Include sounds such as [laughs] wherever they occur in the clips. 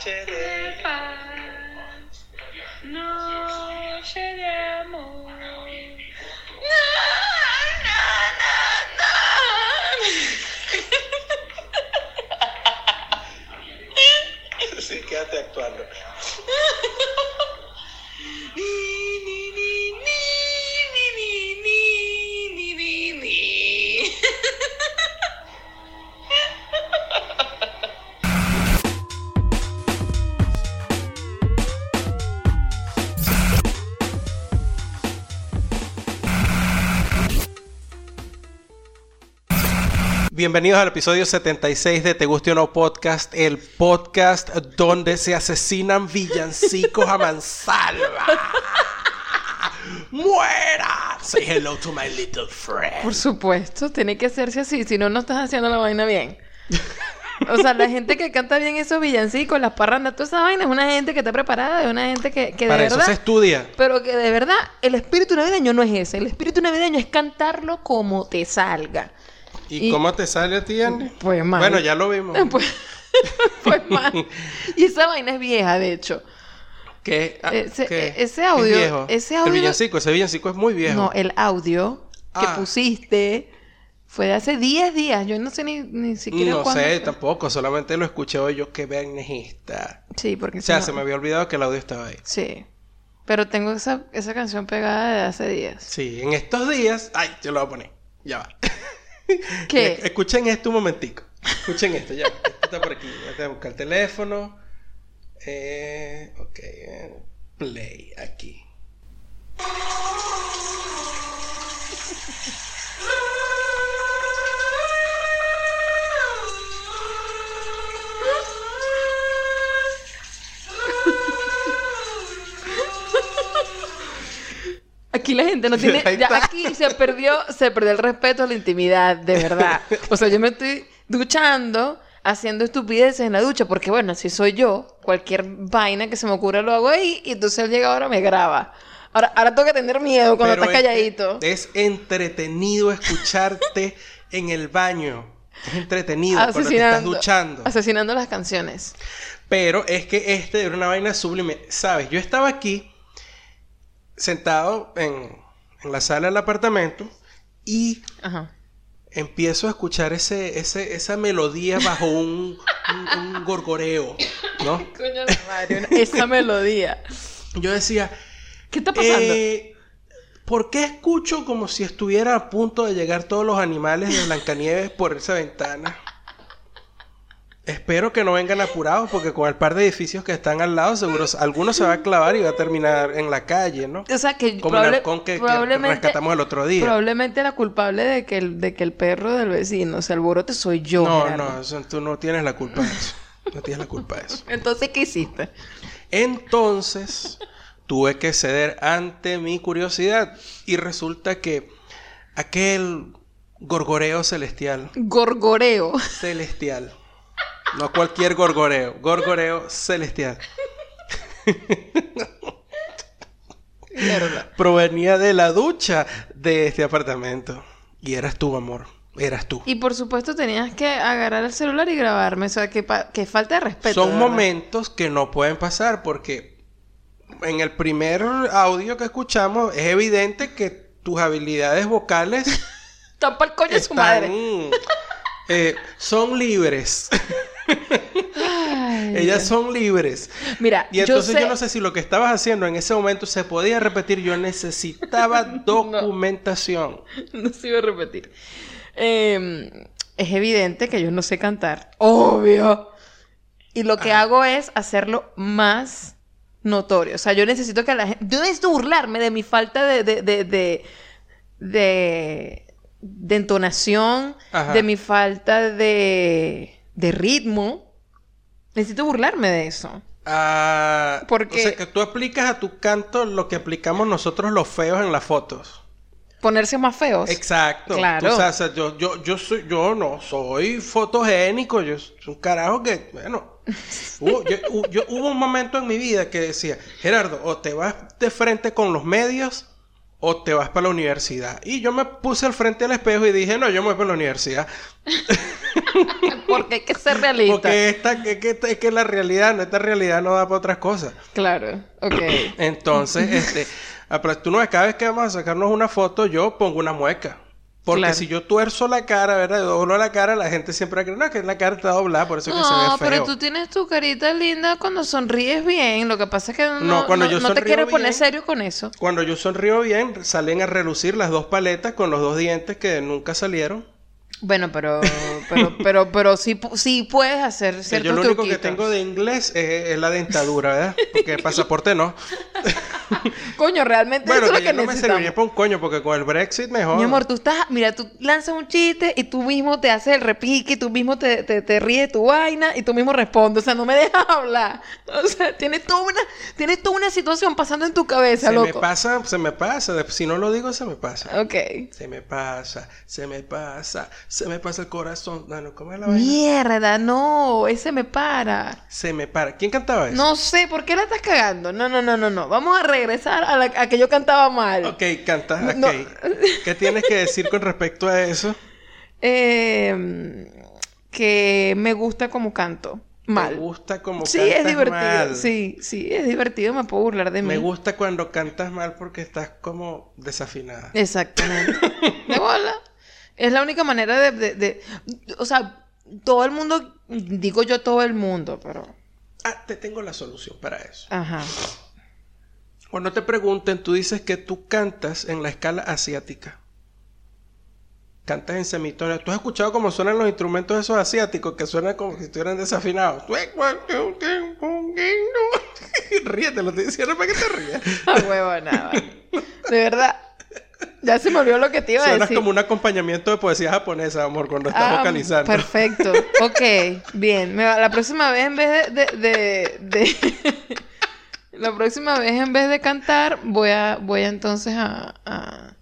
connected Bienvenidos al episodio 76 de Te Guste o No Podcast, el podcast donde se asesinan villancicos a mansalva. ¡Muera! Say hello to my little friend. Por supuesto, tiene que hacerse así, si no, no estás haciendo la vaina bien. O sea, la gente que canta bien esos villancicos, las parrandas, toda esa vaina es una gente que está preparada, es una gente que, que de Para eso verdad... se estudia. Pero que de verdad, el espíritu navideño no es ese. El espíritu navideño es cantarlo como te salga. ¿Y, Y- cómo te sale a ti, Andy? Pues mal. Bueno, ya lo vimos. [laughs] Pues, pues mal. Y esa vaina es vieja, de hecho. ¿Qué? Ah, Ese- qué? ese ¿Qué es audio- viejo? ese El villancico, ese villancico es muy viejo. No, el audio que Ah. pusiste fue de hace 10 días. Yo no sé ni, ni siquiera no cuándo sé, fue. tampoco. Solamente lo escuché hoy yo. Qué esta. Sí, porque O sea, si no- se me había olvidado que el audio estaba ahí. Sí. Pero tengo esa, esa canción pegada de hace días. Sí, en estos días... Ay, yo lo voy a poner. Ya va. [laughs] ¿Qué? Escuchen esto un momentico. Escuchen esto, ya. [laughs] Esto está por aquí. Voy a buscar el teléfono. Eh, ok. Play aquí. Aquí la gente no [laughs] tiene... Ya aquí se perdió, se perdió el respeto a la intimidad, de verdad. O sea, yo me estoy duchando, haciendo estupideces en la ducha, porque bueno, así soy yo. Cualquier vaina que se me ocurra lo hago ahí, y entonces él llega ahora me graba. Ahora, ahora tengo que tener miedo cuando Pero estás es calladito. Es entretenido escucharte [laughs] en el baño. Es entretenido cuando te estás duchando. asesinando las canciones. Pero es que este era una vaina sublime. Sabes, yo estaba aquí sentado en, en la sala del apartamento y Ajá. empiezo a escuchar ese, ese, esa melodía bajo un, un- un gorgoreo, ¿no? [laughs] Coño de madre, una- esa melodía. Yo decía, ¿Qué está pasando? eh, ¿por qué escucho como si estuviera a punto de llegar todos los animales de Blancanieves por esa ventana? Espero que no vengan apurados porque con el par de edificios que están al lado seguro alguno se va a clavar y va a terminar en la calle, ¿no? O sea, que Como el probable- halcón que, que probablemente, rescatamos el otro día. probablemente la culpable de que, el, de que el perro del vecino se alborote soy yo. no, Gerardo. no, eso- tú no tienes la culpa de eso. No tienes la culpa de eso. [laughs] Entonces, ¿qué hiciste? Entonces, tuve que ceder ante mi curiosidad y resulta que aquel gorgoreo celestial, Gorgoreo. celestial, no cualquier gorgoreo, gorgoreo celestial, Mierda. provenía de la ducha de este apartamento. Y eras tú, amor, eras tú. Y por supuesto tenías que agarrar el celular y grabarme. O sea, que, que falta de respeto. Son verdad. momentos que no pueden pasar porque en el primer audio que escuchamos es evidente que tus habilidades vocales [laughs] Están pa'l coño de su están, madre. eh, son libres. [laughs] Ay, Ellas son libres. Mira, Y entonces yo no sé si lo que estabas haciendo en ese momento se podía repetir. Yo necesitaba [laughs] documentación. No se iba a repetir. Eh, es evidente que yo no sé cantar. Obvio. Y lo Ah. que hago es hacerlo más notorio. O sea, yo necesito que la gente... Yo necesito burlarme de mi falta de... de, de, de, de- de entonación, Ajá. de mi falta de, de ritmo. Necesito burlarme de eso. Ah, Porque- O sea, que tú aplicas a tu canto lo que aplicamos nosotros los feos en las fotos. Ponerse más feos. Exacto. Claro. Tú o sea, yo, yo, yo soy, yo no soy fotogénico, yo soy un carajo que, bueno, [laughs] hubo, yo- hu- yo- hubo un momento en mi vida que decía, Gerardo, o te vas de frente con los medios o te vas para la universidad. Y yo me puse al frente del espejo y dije, no, yo me voy para la universidad. [laughs] Porque hay que ser realista. Porque esta, que, que, es que la realidad, esta realidad no da para otras cosas. Claro, ok. Entonces, este, [laughs] ah, pero tú no cada vez que vamos a sacarnos una foto, yo pongo una mueca. Porque Claro. si yo tuerzo la cara, ¿verdad? Doblo la cara, la gente siempre cree, no, que la cara está doblada, por eso que se ve No, feo. pero tú tienes tu carita linda cuando sonríes bien. Lo que pasa es que no, No, cuando no- yo no te quieres poner serio con eso. Cuando yo sonrío bien, salen a relucir las dos paletas con los dos dientes que nunca salieron. Bueno, pero, pero, [laughs] pero, pero sí, sí puedes hacer ciertos yo lo único que tengo de inglés es, es la dentadura, ¿verdad? Porque el [laughs] pasaporte no. [laughs] Coño, realmente Bueno, eso que es lo que no me necesitamos. serviría para un coño, porque con el Brexit mejor. Mi amor, tú estás, mira, tú lanzas un chiste y tú mismo te haces el repique, y tú mismo te, te, te ríes de tu vaina y tú mismo respondes. O sea, no me dejas [laughs] hablar. O sea, tienes toda una, tienes toda una situación pasando en tu cabeza, se me loco. pasa, se me pasa. Si no lo digo, se me pasa. Ok. Se me pasa, se me pasa, se me pasa el corazón. No, no, ¿cómo es la vaina? Mierda, no, ese me para. Se me para. ¿Quién cantaba eso? No sé, ¿por qué la estás cagando? No, no, no, no, no. Vamos a regresar a, la, a que yo cantaba mal. Ok, canta. Ok. No. ¿Qué tienes que decir con respecto a eso? [laughs] Eh, que me gusta como canto. Mal. Me gusta como Sí, cantas es divertido. mal. Sí, sí, es divertido. Me puedo burlar de mí. Me gusta cuando cantas mal porque estás como desafinada. Exactamente. [laughs] De bola. Es la única manera de, de- de- O sea, todo el mundo... Digo yo todo el mundo, pero... Ah, te tengo la solución para eso. Ajá. Cuando te pregunten, tú dices que tú cantas en la escala asiática. Cantas en semitono. ¿Tú has escuchado cómo suenan los instrumentos esos asiáticos que suenan como si estuvieran desafinados? [laughs] Ríete, lo estoy diciendo para que te rías. A huevo, nada. De verdad. Ya se me olvidó lo que te iba a Suenas decir. como un acompañamiento de poesía japonesa, amor, cuando estás Ah, vocalizando. Perfecto. Ok, bien. Me va- la próxima vez en vez de... de, de- de- la próxima vez en vez de cantar, voy a, voy a entonces a, a,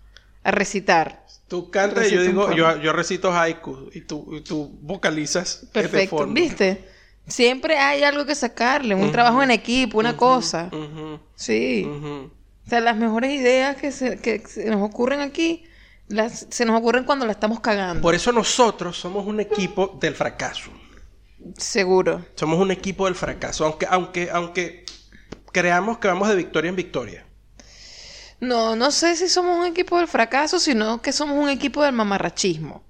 a recitar. Tú cantas y yo digo, yo, yo recito haiku y tú, y tú vocalizas Perfecto. ¿Viste? Siempre hay algo que sacarle, un trabajo en equipo, una cosa. Sí. O sea, las mejores ideas que se, que se nos ocurren aquí, las, se nos ocurren cuando la estamos cagando. Por eso nosotros somos un equipo del fracaso. Seguro. Somos un equipo del fracaso, aunque, aunque, aunque creamos que vamos de victoria en victoria. No, no sé si somos un equipo del fracaso, sino que somos un equipo del mamarrachismo.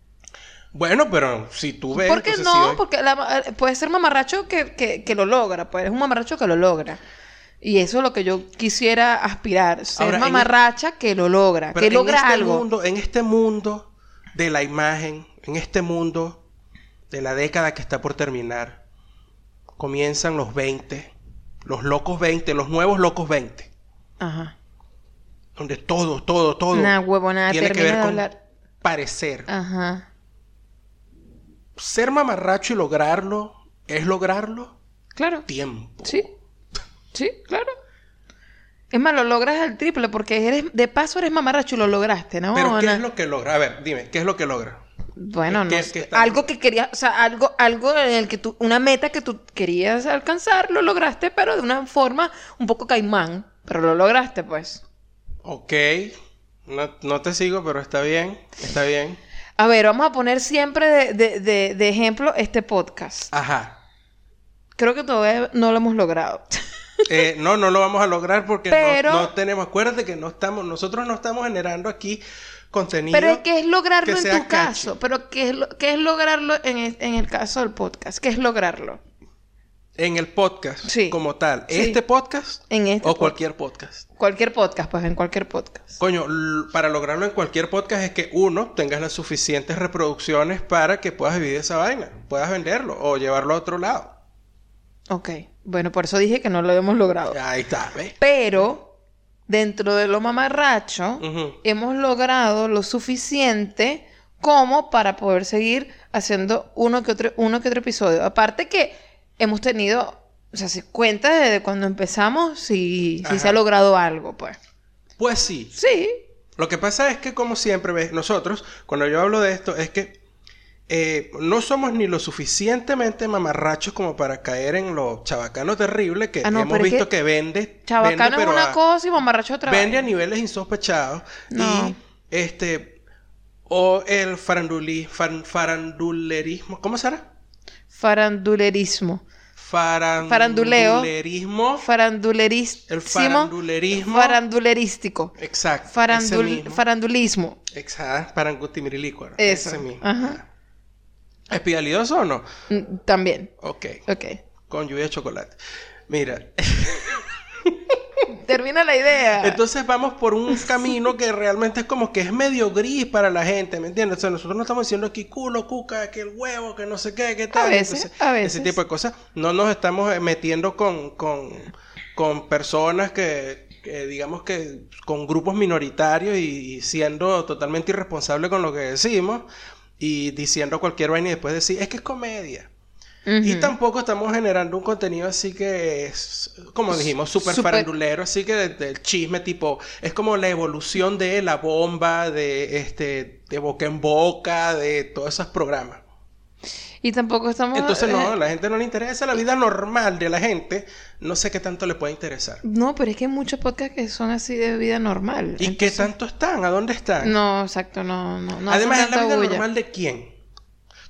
Bueno, pero si tú ves... ¿Por qué no? sí hay- Porque la- eh, puede ser mamarracho que, que, que lo logra, pues es un mamarracho que lo logra. Y eso es lo que yo quisiera aspirar, ser Ahora, mamarracha que lo logra, pero que en logra este algo. Mundo, en este mundo de la imagen, en este mundo de la década que está por terminar, comienzan los 20, los locos 20, los nuevos locos 20, Ajá. donde todo, todo, todo Nah, huevo, nada, tiene que ver de con hablar. parecer. Ajá. Ser mamarracho y lograrlo es lograrlo Claro. tiempo. Sí. Sí, claro. Es más, lo logras al triple porque eres, de paso eres mamarracho y lo lograste, ¿no? Pero ¿qué es lo que logra? A ver, dime, ¿qué es lo que logra? Bueno, no ¿Qué- sé. qué está- Algo que querías, o sea, algo, algo en el que tú, una meta que tú querías alcanzar, lo lograste, pero de una forma un poco caimán. Pero lo lograste, pues. Ok, no, no te sigo, pero está bien, está bien. A ver, vamos a poner siempre de, de- de- de ejemplo este podcast. Ajá. Creo que todavía no lo hemos logrado. [laughs] Eh, no, no lo vamos a lograr porque Pero- no, no tenemos. Acuérdate que no estamos, nosotros no estamos generando aquí contenido. Pero ¿qué es lograrlo que en tu catchy. caso? Pero ¿qué es, lo- qué es lograrlo en el, en el caso del podcast? ¿Qué es lograrlo? En el podcast, Sí. como tal. Sí. ¿Este podcast? En este o podcast. cualquier podcast. Cualquier podcast, pues en cualquier podcast. Coño, para lograrlo en cualquier podcast es que uno tengas las suficientes reproducciones para que puedas vivir esa vaina, puedas venderlo o llevarlo a otro lado. Ok. Bueno, por eso dije que no lo hemos logrado. Ahí está, ¿ves? Pero dentro de lo mamarracho, hemos logrado lo suficiente como para poder seguir haciendo uno que otro, uno que otro episodio. Aparte que hemos tenido, o sea, si cuenta desde cuando empezamos, si, si se ha logrado algo, pues. Pues sí. Sí. Lo que pasa es que, como siempre, ¿ves? nosotros, cuando yo hablo de esto, es que eh, no somos ni lo suficientemente mamarrachos como para caer en lo chabacano terrible que Ah, no, hemos pero es visto que que, vende. Chabacano vende, es pero una a- cosa y mamarracho otra. Vende a niveles insospechados. No. Y este. O el faranduli, fan- farandulerismo. ¿Cómo será? Farandulerismo. Farandulerismo. Farandulerísimo. El farandulerismo. Farandulerístico. Exacto. Farandul- farandulismo. Exacto. Parangutimirilicua. Eso. Ese mismo. Ajá. ¿Espialidoso o no? Mm, También. Ok. Ok. Con lluvia de chocolate. Mira. [laughs] Termina la idea. Entonces vamos por un camino que realmente es como que es medio gris para la gente, ¿me entiendes? O sea, nosotros no estamos diciendo aquí culo, cuca, que el huevo, que no sé qué, que tal. veces, a veces. Ese tipo de cosas. No nos estamos eh, metiendo con, con, con personas que, que, digamos que, con grupos minoritarios y, y siendo totalmente irresponsables con lo que decimos y diciendo cualquier vaina y después decir, es que es comedia. Y tampoco estamos generando un contenido así que es, como dijimos, súper Súper- farandulero, así que de- del chisme tipo, es como la evolución de la bomba, de este, de boca en boca, de todos esos programas. Y tampoco estamos... Entonces no, eh, a la gente no le interesa la vida normal de la gente, no sé qué tanto le puede interesar. No, pero es que hay muchos podcasts que son así de vida normal. ¿Y qué tanto están? ¿A dónde están? No, exacto, no, no, no Además, ¿es la vida bulla. normal de quién?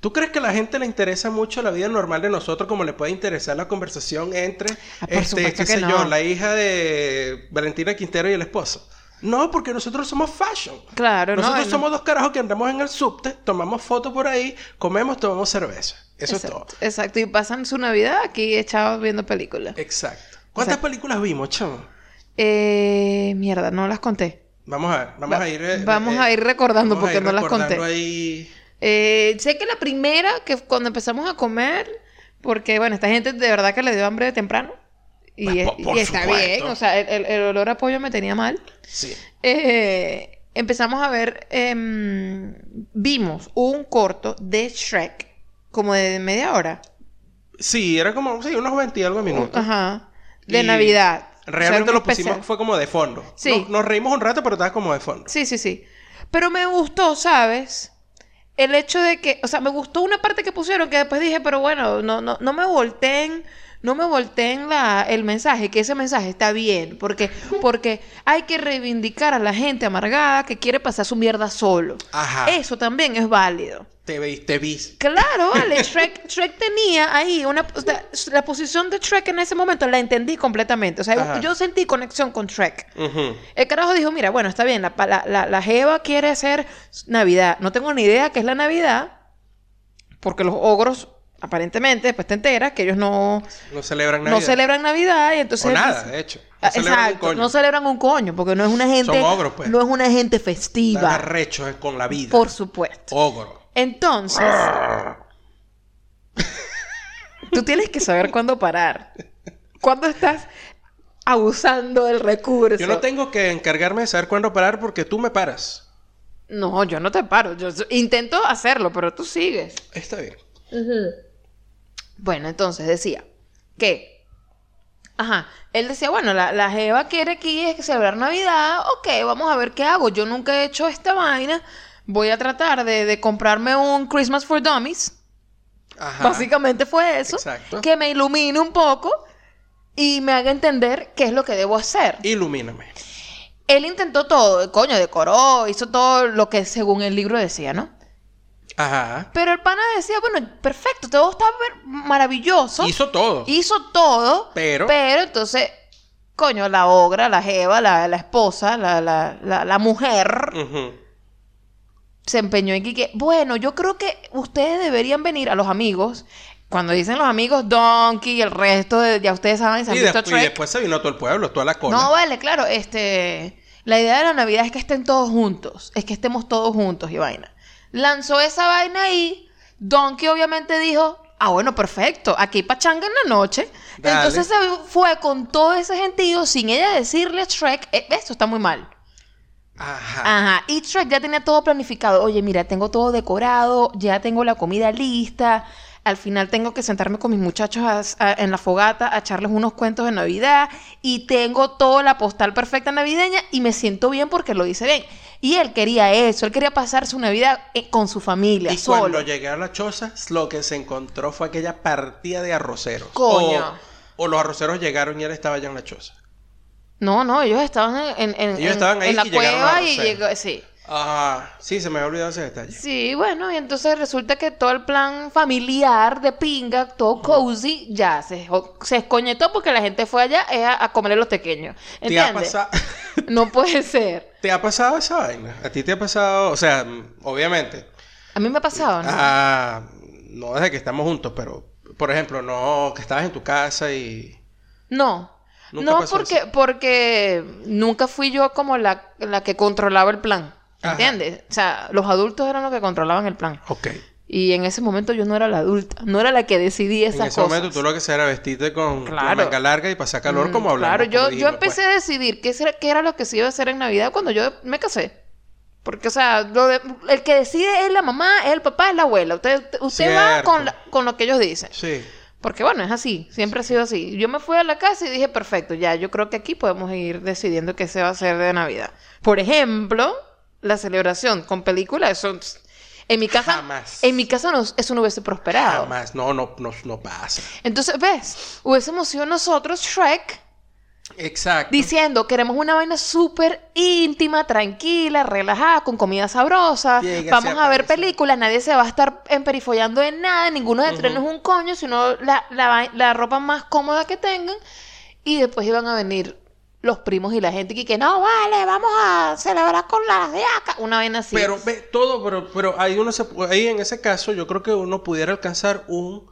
¿Tú crees que a la gente le interesa mucho la vida normal de nosotros como le puede interesar la conversación entre, Ah, este, qué sé no. yo, la hija de Valentina Quintero y el esposo? No, porque nosotros somos fashion. Claro, no, Nosotros no. somos dos carajos que andamos en el subte, tomamos fotos por ahí, comemos, tomamos cerveza. Eso es todo. Exacto, y pasan su Navidad aquí echados viendo películas. Exacto. ¿Cuántas Exacto. películas vimos, chamo? Eh, mierda, no las conté. Vamos a ver, vamos Va- a ir... eh, vamos eh, a ir recordando vamos a porque ir no las conté. ahí... Eh, sé que la primera, que cuando empezamos a comer, porque bueno, esta gente de verdad que le dio hambre de temprano. Y, Pues, es- por- por y está bien, o sea, el, el- el olor a pollo me tenía mal. Sí. Eh, empezamos a ver, em, vimos un corto de Shrek, como de media hora. Sí, era como, sí, unos 20 y algo minutos. Ajá. De Y Navidad. O sea, Realmente lo pusimos, especial. fue como de fondo. Sí. Nos, nos reímos un rato, pero estaba como de fondo. Sí, sí, sí. Pero me gustó, ¿sabes? El hecho de que, o sea, me gustó una parte que pusieron que después dije, pero bueno, no, no, no me volteen, no me volteen la, el mensaje, que ese mensaje está bien, porque, [laughs] porque hay que reivindicar a la gente amargada que quiere pasar su mierda solo. Ajá. Eso también es válido. Te vi, te vi. Claro, vale, [laughs] Shrek, Shrek tenía ahí una... o sea, la posición de Shrek en ese momento la entendí completamente. O sea, Ajá. yo sentí conexión con Shrek. El carajo dijo, mira, bueno, está bien, la, la, la, la Jeva quiere hacer Navidad. No tengo ni idea qué es la Navidad, porque los ogros, aparentemente, después te enteras que ellos no, No celebran no Navidad. celebran Navidad y entonces... O nada, de hecho. No Ah, celebran un Exacto, coño. no celebran un coño, porque no es una gente... Son ogros, pues. No es una gente festiva, arrechos con la vida. por supuesto. Ogro. Entonces, [laughs] tú tienes que saber cuándo parar. Cuándo estás abusando del recurso. Yo no tengo que encargarme de saber cuándo parar porque tú me paras. No, yo no te paro. Yo yo intento hacerlo, pero tú sigues. Está bien. Bueno, entonces decía que. Ajá. Él decía, bueno, la, la Jeva quiere aquí es que celebrar Navidad. Ok, vamos a ver qué hago. Yo nunca he hecho esta vaina. Voy a tratar de, de comprarme un Christmas for Dummies. Ajá. Básicamente fue eso. Exacto. Que me ilumine un poco y me haga entender qué es lo que debo hacer. Ilumíname. Él intentó todo, coño, decoró, hizo todo lo que según el libro decía, ¿no? Ajá. Pero el pana decía, bueno, perfecto, todo está maravilloso. Hizo todo. Hizo todo. Pero- Pero entonces, coño, la ogra, la jeva, la, la esposa, la, la, la, la mujer, se empeñó en que, bueno, yo creo que ustedes deberían venir a los amigos. Cuando dicen los amigos Donkey y el resto de, ya ustedes saben, se han Y, visto y después se vino todo el pueblo, toda la cola. No, vale, claro, este... La idea de la Navidad es que estén todos juntos, es que estemos todos juntos y vaina. Lanzó esa vaina ahí, Donkey obviamente dijo, ah, bueno, perfecto, aquí pachanga en la noche. Dale. Entonces se fue con todo ese gentío sin ella decirle a Shrek, "Eh, esto está muy mal. Ajá. Ajá, y Shrek ya tenía todo planificado. Oye, mira, tengo todo decorado, ya tengo la comida lista. Al final tengo que sentarme con mis muchachos a- a- en la fogata a echarles unos cuentos de Navidad. Y tengo toda la postal perfecta navideña y me siento bien porque lo hice bien. Y él quería eso, él quería pasar su Navidad eh, con su familia, Y solo. cuando llegué a la choza, lo que se encontró fue aquella partida de arroceros. Coño. O, o los arroceros llegaron y él estaba ya en la choza. No, no, ellos estaban en, en- Ellos en- estaban ahí en la y cueva y llegó, sí. Ah, sí, se me había olvidado ese detalle. Sí, bueno, y entonces resulta que todo el plan familiar de pinga, todo cozy, ya se, se escoñetó porque la gente fue allá eh, a, a comerle los pequeños. ¿Te ha, ¿Entiendes? [laughs] No puede ser. [laughs] ¿Te ha pasado esa vaina? ¿A ti te ha pasado? O sea, obviamente. A mí me ha pasado, ¿no? Ah, no desde que estamos juntos, pero, por ejemplo, no que estabas en tu casa y... No. Nunca No, pasó porque, eso. porque nunca fui yo como la, la que controlaba el plan. Ajá. ¿Entiendes? O sea, los adultos eran los que controlaban el plan. Ok. Y en ese momento yo no era la adulta, no era la que decidía esas En ese cosas. momento tú lo que hacías era vestirte con la Claro. manga larga y pasar calor Mm, como hablamos. Claro, yo, yo dijimos, empecé pues. a decidir qué, será- qué era lo que se iba a hacer en Navidad cuando yo me casé. Porque, o sea, lo de- el que decide es la mamá, es el papá, es la abuela. Usted, usted va con, la- con lo que ellos dicen. Sí. Porque, bueno, es así, siempre ha sido así. Yo me fui a la casa y dije, perfecto, ya, yo creo que aquí podemos ir decidiendo qué se va a hacer de Navidad. Por ejemplo, la celebración con películas, eso... En mi casa, Jamás. en mi casa no, eso no hubiese prosperado. Jamás. No, no, no, no pasa. Entonces, ¿ves? Hubiésemos sido nosotros, Shrek, Exacto. diciendo queremos una vaina súper íntima, tranquila, relajada, con comida sabrosa. Llega, Vamos a ver películas, nadie se va a estar emperifollando en nada, ninguno de trenes es un coño, sino la, la ropa más cómoda que tengan. Y después iban a venir los primos y la gente que, que no, vale, vamos a celebrar con las de acá. Una vaina así. Pero ve todo, pero, pero ahí uno se ahí en ese caso yo creo que uno pudiera alcanzar un,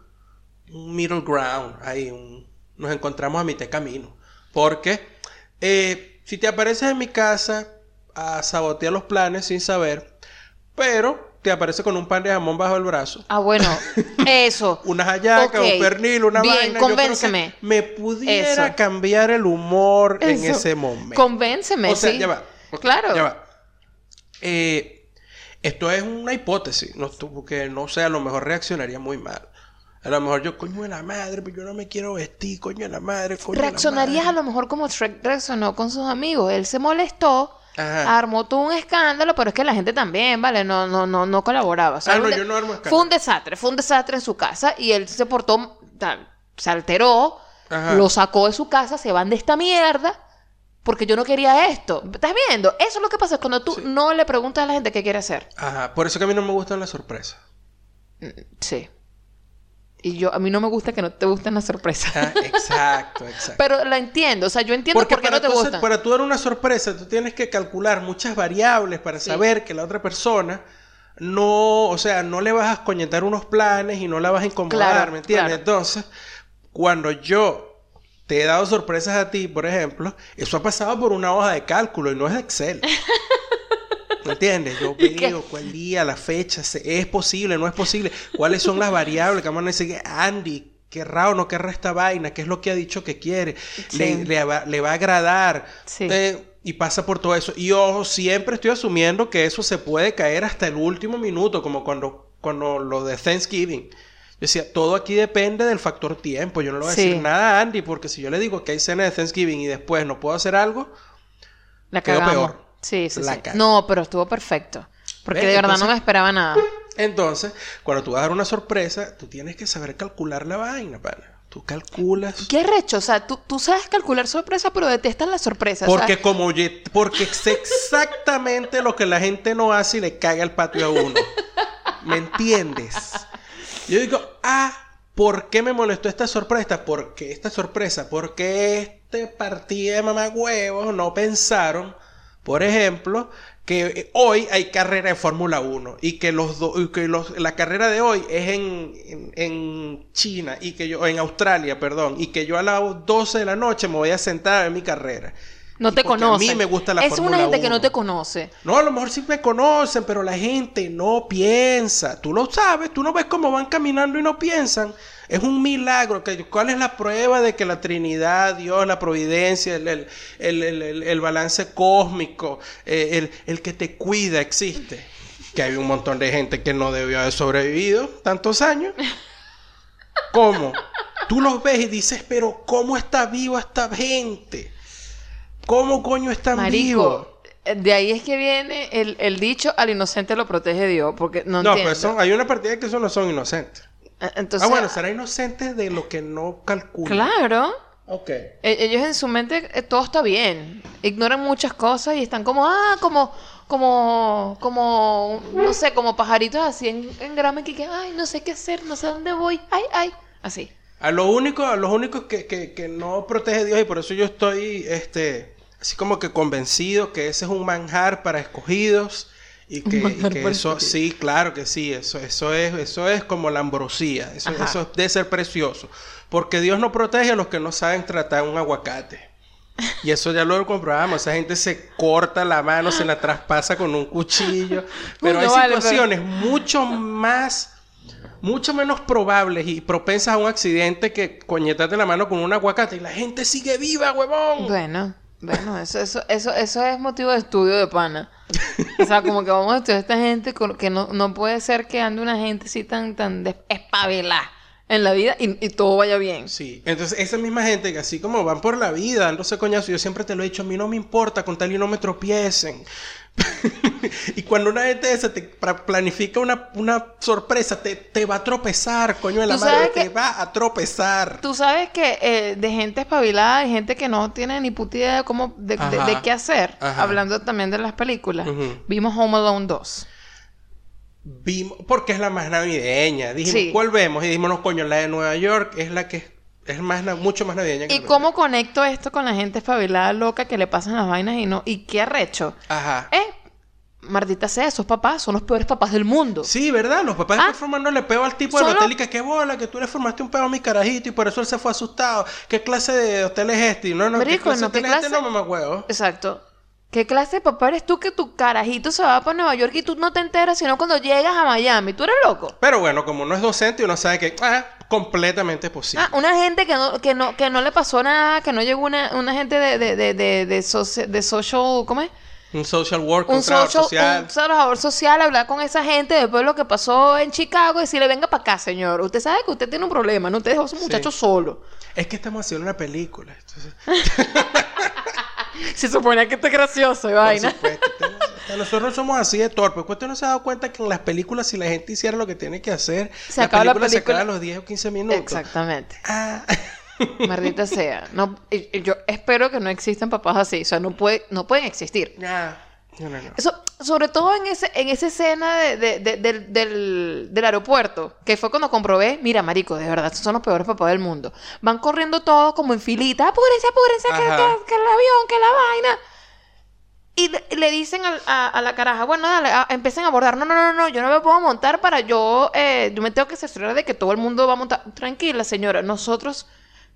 un middle ground, ahí un, nos encontramos a mitad de camino. Porque eh, si te apareces en mi casa a sabotear los planes sin saber, pero te aparece con un pan de jamón bajo el brazo, Ah, bueno, [laughs] eso. una hallaca, Ok. un pernil, una Bien, vaina, yo creo que convénceme. me pudiera Eso. cambiar el humor en ese momento. Convénceme, O sea, sí. ya va. Claro. Ya va. Eh, esto es una hipótesis, no, porque no sé, a lo mejor reaccionaría muy mal. A lo mejor yo, coño de la madre, pero yo no me quiero vestir, coño de la madre, coño de la Reaccionarías a lo mejor como Shrek reaccionó con sus amigos. Él se molestó, Ajá. armó todo un escándalo, pero es que la gente también, ¿vale? No, no, no, no colaboraba. O sea, Ah, no, yo no armo escándalo. Fue un desastre, fue un desastre en su casa y él se portó, tal, se alteró, Ajá. lo sacó de su casa, se van de esta mierda. Porque yo no quería esto. ¿Estás viendo? Eso es lo que pasa cuando tú Sí. no le preguntas a la gente qué quiere hacer. Ajá, por eso que a mí no me gustan las sorpresas. Sí. Y yo, a mí no me gusta que no te gusten las sorpresas. Ah, exacto, exacto. [laughs] Pero la entiendo. O sea, yo entiendo Porque por qué no te gustan. para tú dar una sorpresa, tú tienes que calcular muchas variables para Sí. saber que la otra persona no, o sea, no le vas a coñetar unos planes y no la vas a incomodar, Claro, ¿me entiendes? claro. Entonces, cuando yo te he dado sorpresas a ti, por ejemplo, eso ha pasado por una hoja de cálculo y no es de Excel. [laughs] ¿Me entiendes? Yo veo cuál día, la fecha, es posible, no es posible, cuáles son las variables que vamos a decir, Andy, querrá o no querrá esta vaina, qué es lo que ha dicho que quiere, Sí. le, le va, le va a agradar, Sí. Eh, y pasa por todo eso. Y ojo, siempre estoy asumiendo que eso se puede caer hasta el último minuto, como cuando, cuando lo de Thanksgiving. Yo decía, todo aquí depende del factor tiempo. Yo no le voy a Sí. decir nada a Andy, porque si yo le digo que hay cena de Thanksgiving y después no puedo hacer algo, La Quedó peor. Sí, sí, sí. No, pero estuvo perfecto. Porque ¿Ves? de verdad no me esperaba nada. Entonces, cuando tú vas a dar una sorpresa, tú tienes que saber calcular la vaina, pana. Tú calculas. ¿Qué recho? O sea, tú, tú sabes calcular sorpresa, pero detestas la sorpresa. o sea, Porque como porque es exactamente lo que la gente no hace y le caga el patio a uno. ¿Me entiendes? Yo digo, ah, ¿por qué me molestó esta sorpresa? ¿Por qué esta sorpresa? Porque este partido de mamagüevos no pensaron, por ejemplo, que eh, hoy hay carrera de Fórmula 1 y que los do- y que los- la carrera de hoy es en, en, en China y que yo en Australia, perdón, y que yo a las 12 de la noche me voy a sentar en mi carrera. no te conocen. A mí me gusta la Es Fórmula una gente que 1. no te conoce. No, a lo mejor sí me conocen, pero la gente no piensa. Tú lo sabes, tú no ves cómo van caminando y no piensan. Es un milagro. Que, ¿Cuál es la prueba de que la Trinidad, Dios, la providencia, el, el- el- el- balance cósmico, eh, el, el que te cuida existe? Que hay un montón de gente que no debió haber sobrevivido tantos años. ¿Cómo? Tú los ves y dices, pero ¿cómo está viva esta gente? ¿Cómo coño están vivos? Marico, eh, de ahí es que viene el, el dicho al inocente lo protege Dios. Porque no, No, entiendo. pues son, hay una partida que esos no son inocentes. Eh, Entonces, ah, bueno, será inocente de lo que no calcula. Claro. Ok. E- Ellos en su mente eh, todo está bien. Ignoran muchas cosas y están como, ah, como, como, como, no sé, como pajaritos así en, en grama que, que, ay, no sé qué hacer, no sé dónde voy, ay, ay, así. A lo único, a los únicos que, que, que no protege Dios y por eso yo estoy este así como que convencido que ese es un manjar para escogidos [laughs] y que, y eso sí, claro que sí, eso eso es eso es como la ambrosía, eso, Ajá. eso debe ser precioso, porque Dios no protege a los que no saben tratar un aguacate. Y eso ya lo comprobamos. Esa gente se corta la mano, se la traspasa con un cuchillo. [laughs] Pero hay no vale, pero- situaciones mucho más mucho menos probables y propensas a un accidente que coñetarte la mano con un aguacate y la gente sigue viva, huevón. Bueno, bueno, eso, eso, eso, eso es motivo de estudio de pana. O sea, como que vamos a estudiar a esta gente que no, no puede ser que ande una gente así tan, tan espabilada en la vida y, y todo vaya bien. Sí, entonces esa misma gente que así como van por la vida dándose coñazo, yo siempre te lo he dicho, a mí no me importa con tal y no me tropiecen. [laughs] y cuando una gente esa te planifica una, una sorpresa, te, te va a tropezar, coño de la madre, te va a tropezar. Tú sabes que eh, de gente espabilada hay gente que no tiene ni puta idea de cómo, de, de- Ajá. de qué hacer. Ajá. Hablando también de las películas. Vimos Home Alone 2. Vimos, porque es la más navideña. Dijimos, Sí. ¿cuál vemos? Y dijimos, no, coño, la de Nueva York es la que es más, mucho más navideña que ¿Y cómo conecto esto con la gente espabilada loca que le pasan las vainas y no? ¿Y qué arrecho? Ajá. Eh, maldita sea, esos papás son los peores papás del mundo. Sí, ¿verdad? Los papás Ah. están formándole peo al tipo del hotel y que qué bola, que tú le formaste un peo a mi carajito y por eso él se fue asustado. ¿Qué clase de hotel es este? Y No, no, ¿qué Marico, clase no, ¿qué este? No, mamá huevo. Exacto. ¿Qué clase de papá eres tú que tu carajito se va para Nueva York y tú no te enteras sino cuando llegas a Miami? ¿Tú eres loco? Pero bueno, como uno es docente, uno sabe que, ah, completamente posible. Ah, una gente que no, que no, que no le pasó nada, que no llegó una, una gente de, de, de, de, de, soci- de social, ¿cómo es? Un social work, Un, un, trabajador social, social. un trabajador social, hablar con esa gente después de lo que pasó en Chicago y decirle, venga para acá, señor. Usted sabe que usted tiene un problema, no te dejó a ese muchacho solo. Es que estamos haciendo una película. Entonces, [laughs] [laughs] Se supone que esto es gracioso y por vaina. supuesto, [laughs] tenemos- o sea, nosotros somos así de torpes. Usted no se ha dado cuenta que en las películas, si la gente hiciera lo que tiene que hacer, Se acaba la película. se acaba a los 10 o 15 minutos. Exactamente. Ah. [laughs] Maldita sea. No, yo espero que no existan papás así. O sea, no, puede, no pueden existir. Ya. No, no, no. Eso, sobre todo en ese, en esa escena de- de- de- del, del- del aeropuerto, que fue cuando comprobé, mira, marico, de verdad, son los peores papás del mundo. Van corriendo todos como en filita, apúrense, apúrense, que, que- que el avión, que la vaina. Y le, le dicen al- a, a la caraja, bueno, dale, a- empiecen a abordar. No, no, no, no, yo no me puedo montar para yo, eh, yo me tengo que cerciorar de que todo el mundo va a montar. Tranquila, señora, nosotros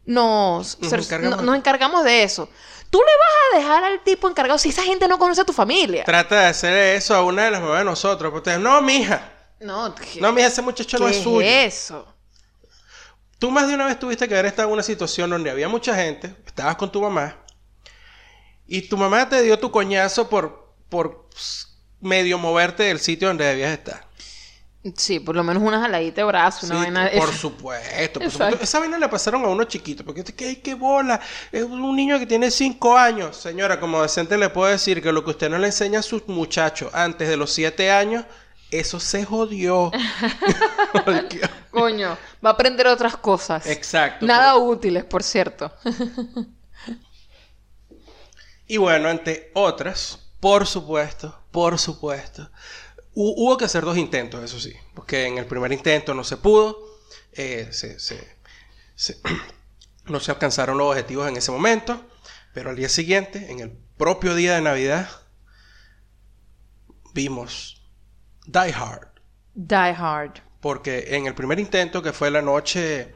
nos, encargamos. nos encargamos de eso. Tú le vas a dejar al tipo encargado si esa gente no conoce a tu familia. Trata de hacer eso a una de las mamás de nosotros. Porque, no, mija. No, ¿qué, No, mija, ese muchacho no es es suyo. eso? Tú más de una vez tuviste que haber estado en una situación donde había mucha gente, estabas con tu mamá, y tu mamá te dio tu coñazo por, por medio moverte del sitio donde debías estar. Sí, por lo menos una jaladita de brazo, una Sí, vaina. por supuesto, por supuesto. Esa vaina le pasaron a uno chiquito, porque es que hay que bola. Es un niño que tiene cinco años. Señora, como decente le puedo decir que lo que usted no le enseña a sus muchachos antes de los siete años, eso se jodió. [laughs] Coño, va a aprender otras cosas. Exacto. Nada útiles, por cierto. Y bueno, ante otras, por supuesto, por supuesto, hubo que hacer dos intentos, eso sí, porque en el primer intento no se pudo, eh, se- se- se- [clears throat] no se alcanzaron los objetivos en ese momento, pero al día siguiente, en el propio día de Navidad, vimos Die Hard, Die Hard. porque en el primer intento, que fue la noche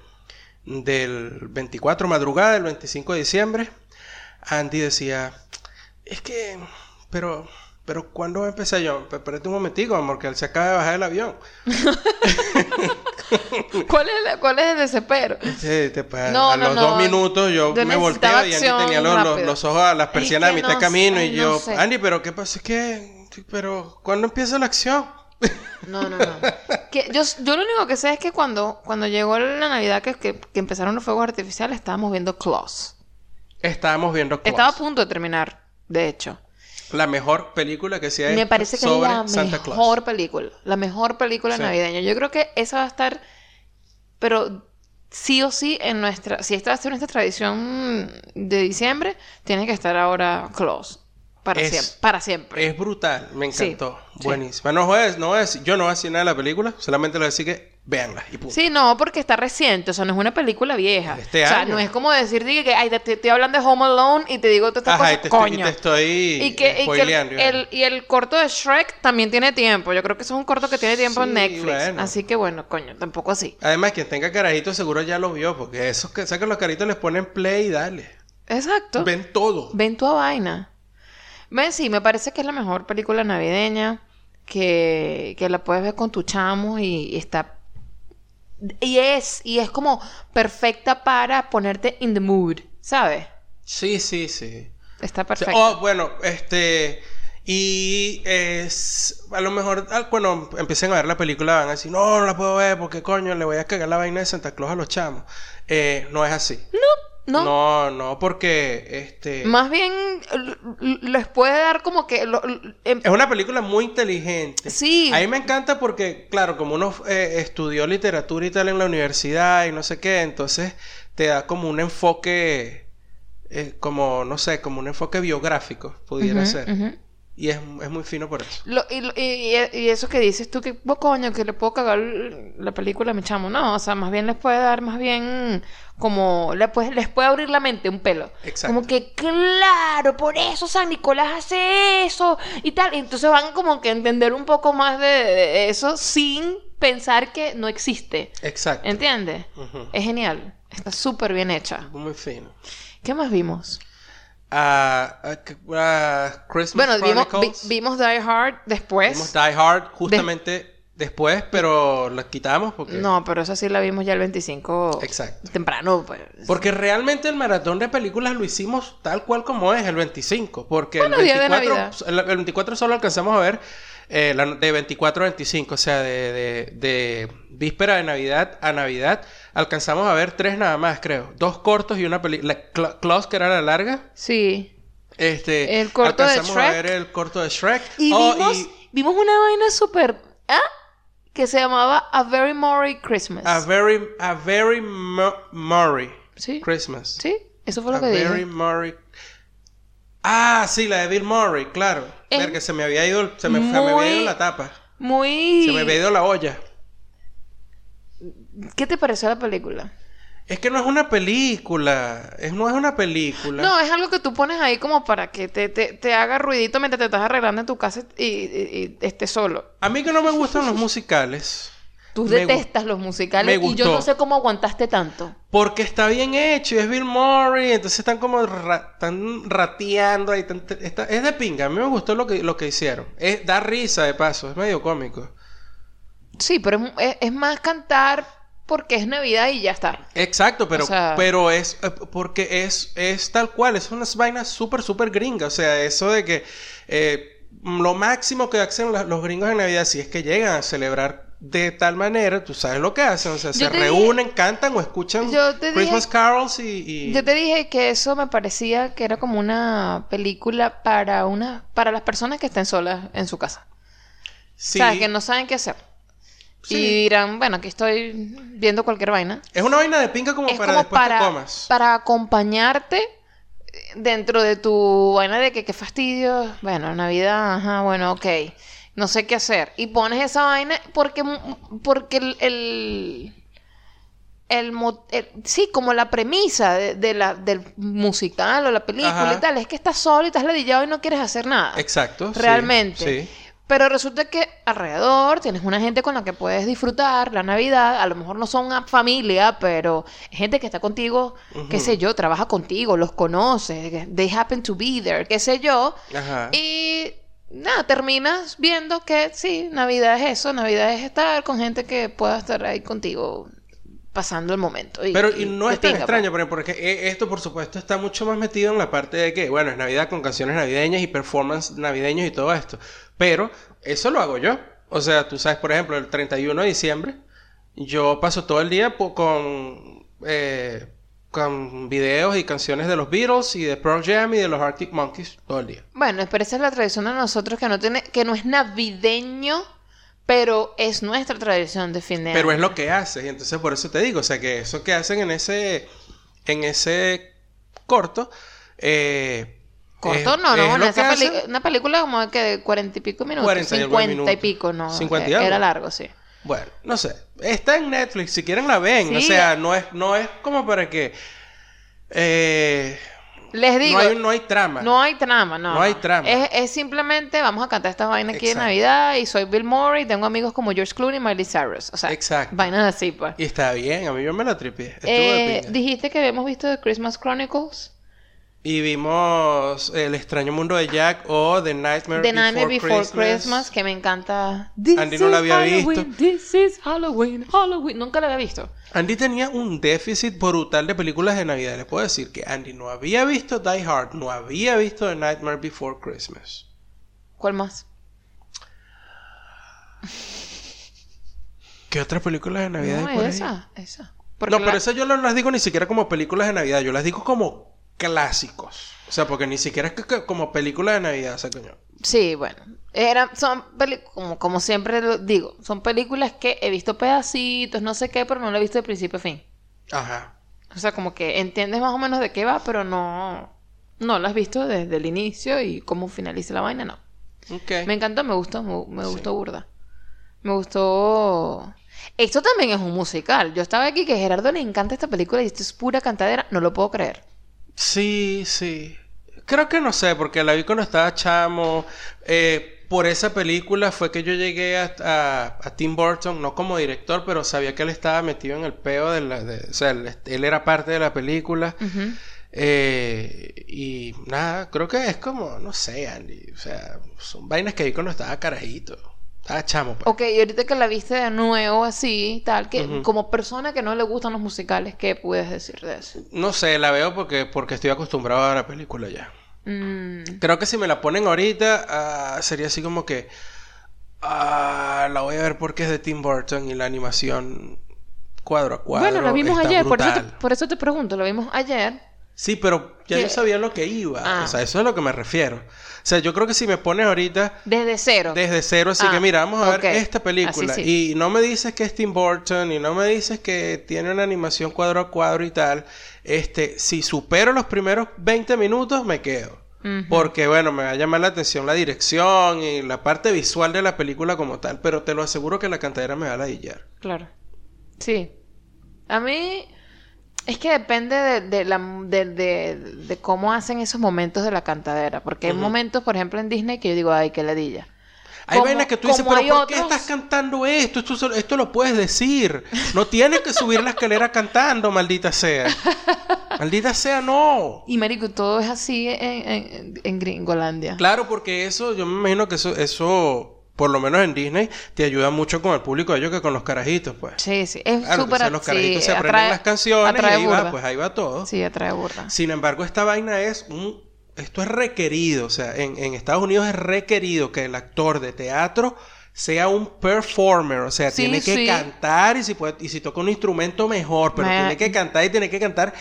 del 24 madrugada del 25 de diciembre, Andy decía, es que, pero, pero ¿cuándo empecé yo? Pe- Espérate un momentico, amor, que él se acaba de bajar del avión. [laughs] ¿Cuál es, la- ¿Cuál es el desespero? Sí, te- pues, No, a no, los no. dos minutos yo Yo me volteo y Andy tenía los, los- ojos a las persianas a mitad de camino y yo, sé. Andy, pero ¿qué pasa? Es que, pero ¿cuándo empieza la acción? No, no, no. Que yo, yo lo único que sé es que cuando, cuando llegó la Navidad, que, que, que empezaron los fuegos artificiales, estábamos viendo Claus. Estábamos viendo Klaus, Estaba a punto de terminar, de hecho. La mejor película que se ha Me hecho parece que es sobre la Santa Claus. mejor película. La mejor película Sí. navideña. Yo creo que esa va a estar. Pero sí o sí, en nuestra. Si esta va a ser nuestra tradición de diciembre, tiene que estar ahora Claus. para Es- siempre. Para siempre. Es brutal, me encantó. sí. Buenísima. No a- no decir- yo no voy a decir nada de la película, solamente le voy a decir que véanla y punto. Sí, no, porque está reciente, o sea, no es una película vieja. Este o sea, año. no es como decir diga, que ay, te, te estoy hablando de Home Alone y te digo todas estas Ajá, y cosas, estoy, y coño. te estoy Y que, y que el, y el corto de Shrek también tiene tiempo. Yo creo que eso es un corto que tiene tiempo en Netflix. bueno. Así que bueno, coño, tampoco así. Además, quien tenga carajitos seguro ya lo vio, porque esos que sacan los caritos les ponen play y dale. Exacto. Ven todo. Ven tu vaina. Ven, sí, me parece que es la mejor película navideña que, que la puedes ver con tu chamo y, y está... Y es, y es como perfecta para ponerte in the mood, ¿sabes? Sí, sí, sí. Está O sea, perfecta. oh, bueno, este. Y es. A lo mejor, ah, cuando empiecen a ver la película, van a decir: No, no la puedo ver porque coño, le voy a cagar la vaina de Santa Claus a los chamos. Eh, no es así. no, No, no, porque. Este. más bien les puede dar como que... lo- em- Es una película muy inteligente. Sí. A mí me encanta porque, claro, como uno eh, estudió literatura y tal en la universidad y no sé qué, entonces te da como un enfoque, eh, como, no sé, como un enfoque biográfico, pudiera ser. Y es, es muy fino por eso. Lo- y, y- eso que dices tú, que vos coño, que le puedo cagar la película a mi chamo. No, o sea, más bien les puede dar, más bien como, le puede- les puede abrir la mente un pelo. Exacto. Como que, claro, por eso San Nicolás hace eso y tal. Y entonces van como que a entender un poco más de, de eso sin pensar que no existe. Exacto. ¿Entiendes? Es genial. Está súper bien hecha. Muy fino. ¿Qué más vimos? Que- ah, Christmas Bueno, vimos, vi- Chronicles. vimos Die Hard después. Vimos Die Hard justamente después, pero la quitamos porque... No, pero esa sí la vimos ya el 25. Exacto. Temprano, pues. Porque realmente el maratón de películas lo hicimos tal cual como es, el 25. Porque Bueno, el, día de 24, Navidad. el, el 24 solo alcanzamos a ver eh, la- de 24 a 25. O sea, de, de- de víspera de Navidad a Navidad. Alcanzamos a ver tres nada más, creo. Dos cortos y una película. Klaus, que era la larga. Sí. Este, El corto de alcanzamos a Shrek. ver el corto de Shrek. Y Oh, vimos, y vimos una vaina súper. ¿Ah? Que se llamaba A Very Merry Christmas. a very, a very Murray Sí. Christmas. Sí, eso fue lo A que Very dije. Murray. Ah, sí, la de Bill Murray, claro. Es Ver que se me había ido, se me, se me había muy- ido la tapa. Muy. Se me había ido la olla. ¿Qué te pareció la película? Es que no es una película. Es, no es una película. No, es algo que tú pones ahí como para que te, te, te haga ruidito mientras te estás arreglando en tu casa y, y- y estés solo. A mí que no me gustan los musicales. Tú detestas los musicales me y yo no sé cómo aguantaste tanto. Porque está bien hecho y es Bill Murray. Entonces están como ra- están rateando ahí. está- es de pinga. A mí me gustó lo que, lo que hicieron. Es, da risa de paso. Es medio cómico. Sí, pero es, es- es más cantar porque es Navidad y ya está. Exacto, pero, O sea- pero es eh, porque es, es tal cual, es unas vainas súper, súper gringas. O sea, eso de que eh, lo máximo que hacen los gringos en Navidad, si es que llegan a celebrar de tal manera, tú sabes lo que hacen. O sea, Yo se dije- reúnen, cantan o escuchan Christmas dije- carols y. y- Yo te dije que eso me parecía que era como una película para una para las personas que estén solas en su casa. Sí, ¿Sabes? Que no saben qué hacer. Sí. Y dirán, bueno, aquí estoy viendo cualquier vaina. Es una vaina de pinga como es para como después para, que comas. para acompañarte dentro de tu vaina de que qué fastidio. Bueno, Navidad, ajá, bueno, ok. No sé qué hacer. Y pones esa vaina porque, porque el, el, el mo- el- sí, como la premisa de, de la, del musical o la película Ajá. y tal, es que estás solo y estás ladillado y no quieres hacer nada. Exacto. sí, Realmente. Sí. Pero resulta que alrededor tienes una gente con la que puedes disfrutar la Navidad. A lo mejor no son una familia, pero gente que está contigo, qué sé yo, trabaja contigo, los conoces, they happen to be there, qué sé yo. Ajá. Y nada, terminas viendo que sí, Navidad es eso, Navidad es estar con gente que pueda estar ahí contigo pasando el momento. Y, Pero y no es tan pinga, extraño, pero porque eh, esto por supuesto está mucho más metido en la parte de que, bueno, es Navidad con canciones navideñas y performance navideños y todo esto. Pero eso lo hago yo. O sea, tú sabes, por ejemplo, el 31 de diciembre, yo paso todo el día con, eh, con videos y canciones de los Beatles y de Pearl Jam y de los Arctic Monkeys todo el día. pues. Bueno, pero esa es la tradición de nosotros que no tiene, que no es navideño, pero es nuestra tradición de fin de Pero año. es lo que haces, y entonces por eso te digo, o sea que eso que hacen en ese, en ese corto, eh, Corto, Es- no, no, lo esa una película como de que de cuarenta y pico minutos, 40 y algo de cincuenta y pico, no, 50 y eh, algo. era largo, sí. Bueno, no sé. Está en Netflix, si quieren la ven. O sea, no es, no es como para que. eh, Les digo, no, hay, no hay trama. no hay trama, no. No hay trama. Es, es simplemente vamos a cantar estas vainas aquí de Navidad y soy Bill Murray, tengo amigos como George Clooney y Miley Cyrus, o sea, Exacto. vainas así, pues. Y está bien, a mí yo me la tripié. Eh, dijiste que habíamos visto The Christmas Chronicles. Y vimos El extraño mundo de Jack o The Nightmare, The Before, Nightmare Before Christmas. Christmas. que me encanta. Andy no la había visto. This is Halloween, Halloween. Nunca la había visto. Andy tenía un déficit brutal de películas de Navidad. Les puedo decir que Andy no había visto Die Hard, no había visto The Nightmare Before Christmas. ¿Cuál más? ¿Qué otras películas de Navidad No, hay por ahí? esa, esa. Porque No, la- pero esas yo no las digo ni siquiera como películas de Navidad, yo las digo como clásicos. O sea, porque ni siquiera es que- como películas de Navidad, esa coño. Sí, bueno. Era, son como, como siempre lo digo, son películas que he visto pedacitos, no sé qué, pero no lo he visto de principio a fin. Ajá. O sea, como que entiendes más o menos de qué va, pero no, no lo has visto desde el inicio y cómo finaliza la vaina, no. Ok. Me encantó, me gustó, me, me Sí. gustó burda. Me gustó. Esto también es un musical. Yo estaba aquí que a Gerardo le encanta esta película y esto es pura cantadera. No lo puedo creer. Sí, sí. Creo que no sé, porque la vi cuando estaba chamo. Eh, por esa película fue que yo llegué a, a- a Tim Burton, no como director, pero sabía que él estaba metido en el peo de la... de- o sea, él, él era parte de la película. Eh, y nada, creo que es como, no sé, Andy. O sea, son vainas que vi cuando estaba carajito. Estaba chamo, pues. Ok, y ahorita que la viste de nuevo así, tal, que como persona que no le gustan los musicales, ¿qué puedes decir de eso? No sé, la veo porque, porque estoy acostumbrado a ver la película ya. Mm, Creo que si me la ponen ahorita, ah, sería así como que. ah, la voy a ver porque es de Tim Burton y la animación cuadro a cuadro. bueno, la vimos está ayer, por eso, te, por eso te pregunto, la vimos ayer. Sí, pero ya ¿Qué? yo sabía lo que iba. Ah. O sea, eso es a lo que me refiero. O sea, yo creo que si me pones ahorita Desde cero. desde cero, así Ah, que mira, vamos a ver esta película. Así sí. Y no me dices que es Tim Burton y no me dices que tiene una animación cuadro a cuadro y tal. Este, si supero los primeros 20 minutos, me quedo. Porque, bueno, me va a llamar la atención la dirección y la parte visual de la película como tal. Pero te lo aseguro que la cantadera me va a ladillar. Claro. Sí. A mí es que depende de, de la, de, de- de cómo hacen esos momentos de la cantadera. Porque hay momentos, por ejemplo, en Disney que yo digo, ay, qué ladilla. Hay vainas que tú dices, pero ¿por qué estás cantando esto? Esto lo puedes decir. No tienes que subir la escalera cantando, maldita sea. [laughs] Maldita sea, no. Y marico, todo es así en, en, en Gringolandia. Claro, porque eso, yo me imagino que eso, eso, por lo menos en Disney, te ayuda mucho con el público de ellos que con los carajitos, pues. Sí, sí. Es Claro, súper los sí, carajitos se aprenden atrae- las canciones y ahí va, pues ahí va todo. Sí, atrae burda. Sin embargo, esta vaina es un... Esto es requerido, o sea, en, en Estados Unidos es requerido que el actor de teatro sea un performer, o sea, Sí, tiene que sí. cantar y si puede, y si toca un instrumento mejor, pero tiene que cantar y tiene que cantar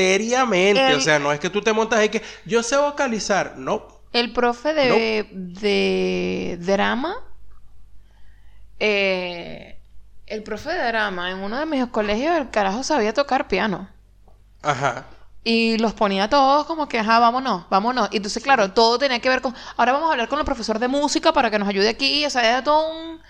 seriamente, El- o sea, no es que tú te montas ahí que yo sé vocalizar, no. El profe de, de drama, eh, el profe de drama en uno de mis colegios, el carajo sabía tocar piano. Ajá. Y los ponía todos como que, ajá, vámonos, vámonos. Y entonces, claro, todo tenía que ver con, ahora vamos a hablar con el profesor de música para que nos ayude aquí. O sea, era todo un...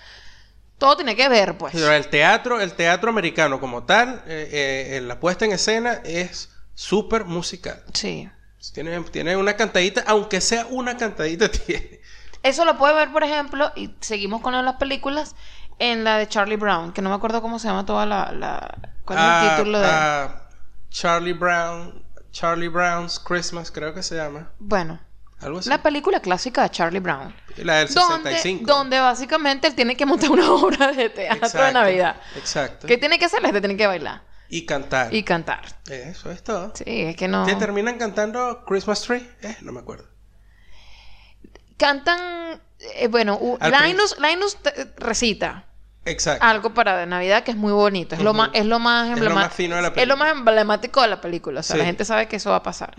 Todo tiene que ver, pues. Pero el teatro, el teatro americano como tal, eh, eh, la puesta en escena es súper musical. Sí. Tiene, tiene una cantadita, aunque sea una cantadita, [laughs] tiene. Eso lo puede ver, por ejemplo, y seguimos con las películas, en la de Charlie Brown, que no me acuerdo cómo se llama toda la... la ¿Cuál es Ah, el título de...? ah, Charlie Brown, Charlie Brown's Christmas, creo que se llama. Bueno, Algo así. la película clásica de Charlie Brown. La del Donde, 65. donde básicamente él tiene que montar una [laughs] obra de teatro de Navidad. Exacto. ¿Qué tiene que hacer? Tiene que bailar Y cantar. y cantar. Eso es todo. Sí, es que no... ¿Qué terminan cantando Christmas Tree? Eh, no me acuerdo. Cantan... eh, bueno, Linus, Linus te- recita Exacto. algo para de Navidad que es muy bonito. Es, lo, más, es lo más Es lo más fino de la Es lo película. más emblemático de la película. O sea, Sí. la gente sabe que eso va a pasar.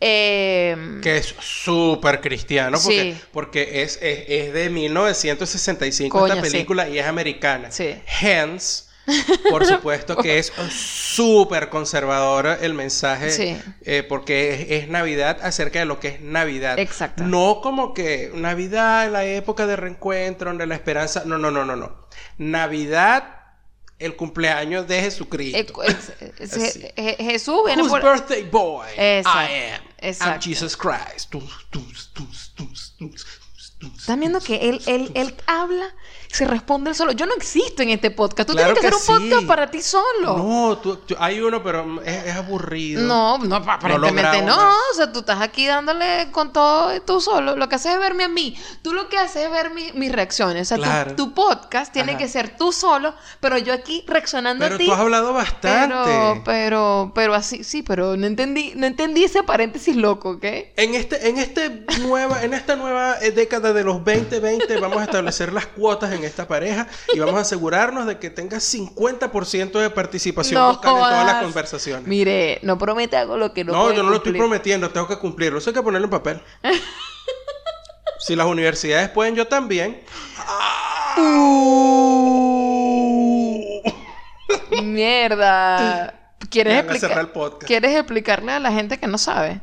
Eh, Que es súper cristiano porque, Sí. porque es, es, es de 1965 Coño, esta sí. película y es americana. Sí. Hence, Por [laughs] supuesto que es súper conservador el mensaje, Sí. eh, porque es, es Navidad acerca de lo que es Navidad. Exacto. No como que Navidad, la época de reencuentro, de la esperanza. No, no, no, no, no. Navidad, el cumpleaños de Jesucristo. Jesús viene Whose por... birthday boy Exacto, I am. exacto. I'm Jesus Christ. Tus, tus, tus, Estás viendo que él, él, él habla, se responde él solo. Yo no existo en este podcast. Tú Claro tienes que, que hacer un podcast para ti solo. No, tú- tú- hay uno, pero es, es aburrido. No, no, aparentemente no. O sea, tú estás aquí dándole con todo tú solo. Lo que haces es verme a mí. Tú lo que haces es ver mi- mis reacciones. O sea, tu- Claro. tu, podcast tiene Ajá. que ser tú solo, pero yo aquí reaccionando Pero a ti. tú has hablado bastante. Pero, pero, pero así, sí, pero no entendí, no entendí ese paréntesis loco, ¿ok? En este, en este nueva, en esta nueva eh, década de los 2020 vamos a establecer las cuotas en esta pareja y vamos a asegurarnos de que tenga 50% de participación No en todas las conversaciones. Mire, no promete algo lo que no No, puede yo no lo estoy prometiendo, tengo que cumplirlo. Eso hay que ponerlo en papel. [laughs] si las universidades pueden, yo también. Mierda. [laughs] ¿Quieres, Ya van a explicar- cerrar el podcast. ¿Quieres explicarle a la gente que no sabe?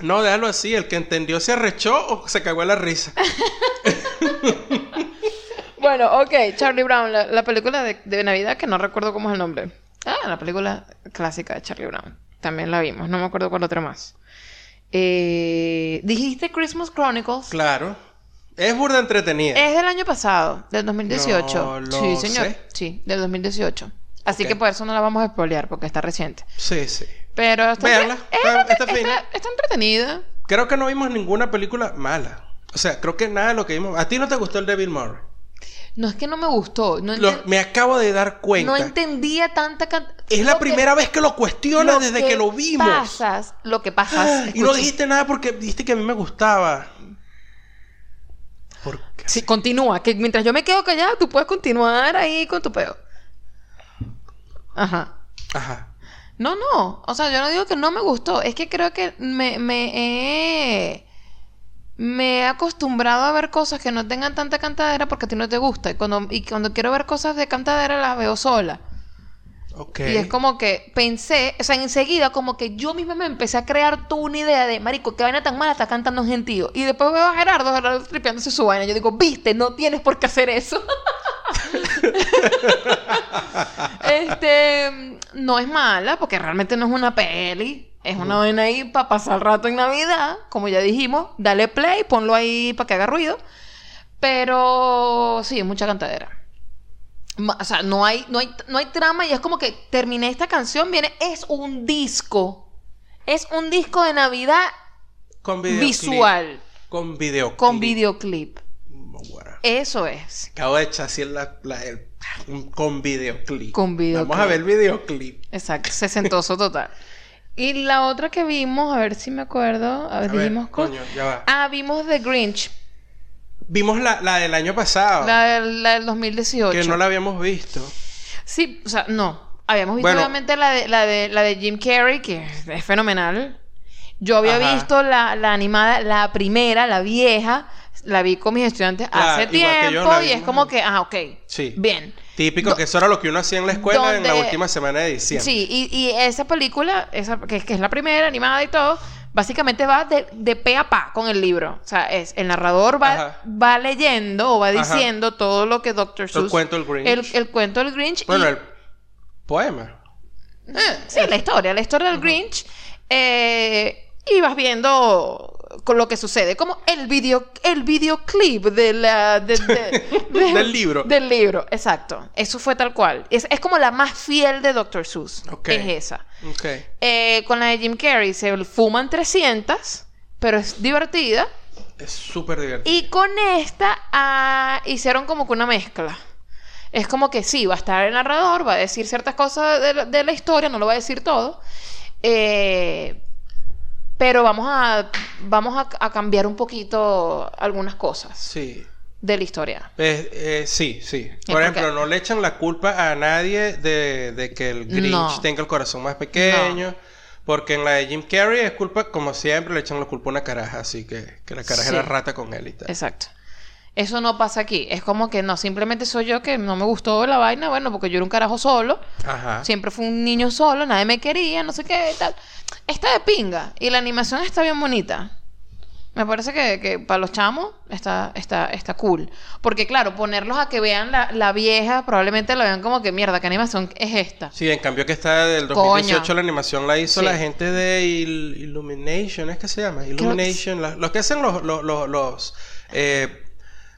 No, déjalo así. El que entendió se arrechó o se cagó la risa. [laughs] Bueno, ok, Charlie Brown, la, la película de, de Navidad que no recuerdo cómo es el nombre. Ah, la película clásica de Charlie Brown. También la vimos, no me acuerdo cuál otra más. Eh, Dijiste Christmas Chronicles. Claro. Es burda entretenida. Es del año pasado, del 2018. No lo sí, señor. sé. Sí, del 2018. Así que por eso no la vamos a spoilear, porque está reciente. Sí, sí. Pero está, Véanla, es está- entrete- está fina. está- está entretenida. Creo que no vimos ninguna película mala. O sea, creo que nada de lo que vimos. ¿A ti no te gustó el Devil Murray? No es que no me gustó. No, Lo- enten- me acabo de dar cuenta. no entendía tanta cantidad. es la primera vez que lo cuestionas desde que, lo vimos. Pasas, lo que pasas. y no dijiste nada porque dijiste que a mí me gustaba. ¿Por qué? Sí, continúa. Que mientras yo me quedo callada, tú puedes continuar ahí con tu peo. Ajá. Ajá. No, no. O sea, yo no digo que no me gustó. Es que creo que me, me he... Me he acostumbrado a ver cosas que no tengan tanta cantadera porque a ti no te gusta. Y cuando, y cuando quiero ver cosas de cantadera las veo sola. Ok. Y es como que pensé, o sea, enseguida como que yo misma me empecé a crear toda una idea de, marico, qué vaina tan mala está cantando un gentío. Y después veo a Gerardo, Gerardo tripeándose su vaina. Yo digo, viste, no tienes por qué hacer eso. [laughs] [laughs] este, no es mala, porque realmente no es una peli. Es una vaina ahí para pasar el rato en Navidad. Como ya dijimos, dale play, ponlo ahí para que haga ruido. Pero sí, es mucha cantadera. O sea, no hay, no, hay, no hay trama y es como que terminé esta canción, viene, es un disco. Es un disco de Navidad Con visual, Con videoclip. con videoclip. Bueno. Eso es. Acabo de echar así la, la- el- un- con videoclip. Con videoclip. Vamos a ver el videoclip. Exacto, sesentoso total. Y la otra que vimos, a ver si me acuerdo, a ver, A ver, dijimos con- coño, ya va. Ah, vimos The Grinch, Vimos la, la del año pasado. la, del- la del 2018. que no la habíamos visto. Sí, o sea, no. Habíamos visto Bueno. obviamente la de, la, de, la de Jim Carrey, que es fenomenal. Yo había Ajá. visto la, la animada, la primera, la vieja, la vi con mis estudiantes hace tiempo y es como que, ah, ok. Sí. Bien. Típico Do- que eso era lo que uno hacía en la escuela en la última semana de diciembre. Sí, y, y esa película, esa, que, que es la primera animada y todo, básicamente va de, de pe a pa con el libro. O sea, es el narrador va, Ajá. va leyendo o va Ajá. diciendo todo lo que Dr. Seuss... cuento del Grinch. El, el cuento del Grinch. Bueno, y- el poema. Sí, la historia, la historia del Grinch. eh, y vas viendo con lo que sucede. Como el video, el videoclip de la, de- de- [laughs] de- Del libro. Del libro, exacto. Eso fue tal cual. Es, es como la más fiel de Dr. Seuss. Ok. Es esa. Eh, con la de Jim Carrey se fuman 300, pero es divertida. Es súper divertido. Y con esta ah, hicieron como que una mezcla. Es como que sí, va a estar el narrador, va a decir ciertas cosas de la, de la historia, no lo va a decir todo. Eh, pero vamos a, vamos a, a cambiar un poquito algunas cosas Sí. de la historia. Eh, eh, sí, sí. Por ejemplo, no le echan la culpa a nadie de, de que el Grinch No. tenga el corazón más pequeño. Porque en la de Jim Carrey es culpa, como siempre, le echan la culpa a una caraja. Así que, que la caraja Sí. era rata con él y tal. Exacto. Eso no pasa aquí. Es como que no, simplemente soy yo que no me gustó la vaina, bueno, porque yo era un carajo solo. Ajá. Siempre fui un niño solo, nadie me quería, no sé qué, tal. Está de pinga. Y la animación está bien bonita. Me parece que, que para los chamos está, está, está cool. Porque, claro, ponerlos a que vean la, la vieja, probablemente la vean como que mierda, ¿qué animación es esta? Sí, en cambio que está del Coño. 2018 la animación la hizo Sí. la gente de Il- Illumination, ¿es que se llama? Illumination, la- los que hacen los los los los, eh,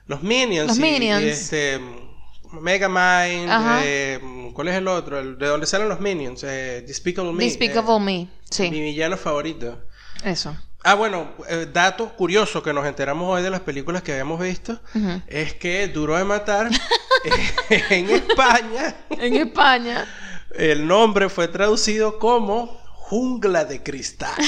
los Minions Los y- y Minions. este Megamind, Ajá. eh, ¿cuál es el otro? El de donde salen los Minions, eh, Despicable Me. Despicable eh, Me. Mi villano favorito. eso. Ah, bueno, eh, dato curioso que nos enteramos hoy de las películas que habíamos visto es que Duro de Matar [laughs] eh, en España [laughs] En España. el nombre fue traducido como Jungla de Cristal. [laughs]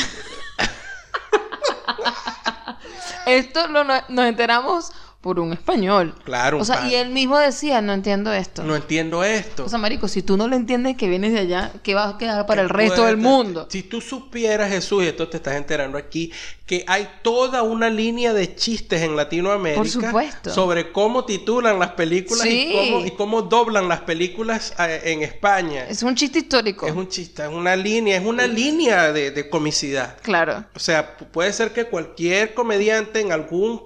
Esto lo, no- nos enteramos por un español. Claro, O sea, pan. y él mismo decía, no entiendo esto. No entiendo esto. O sea, marico, si tú no lo entiendes que vienes de allá, ¿qué va a quedar para el resto del mundo? Si tú supieras, Jesús, y esto te estás enterando aquí, que hay toda una línea de chistes en Latinoamérica Por supuesto. sobre cómo titulan las películas Sí. y, cómo, y cómo doblan las películas eh, en España. Es un chiste histórico. Es un chiste, es una línea, es una línea de, de comicidad. Claro. O sea, pu- puede ser que cualquier comediante en algún,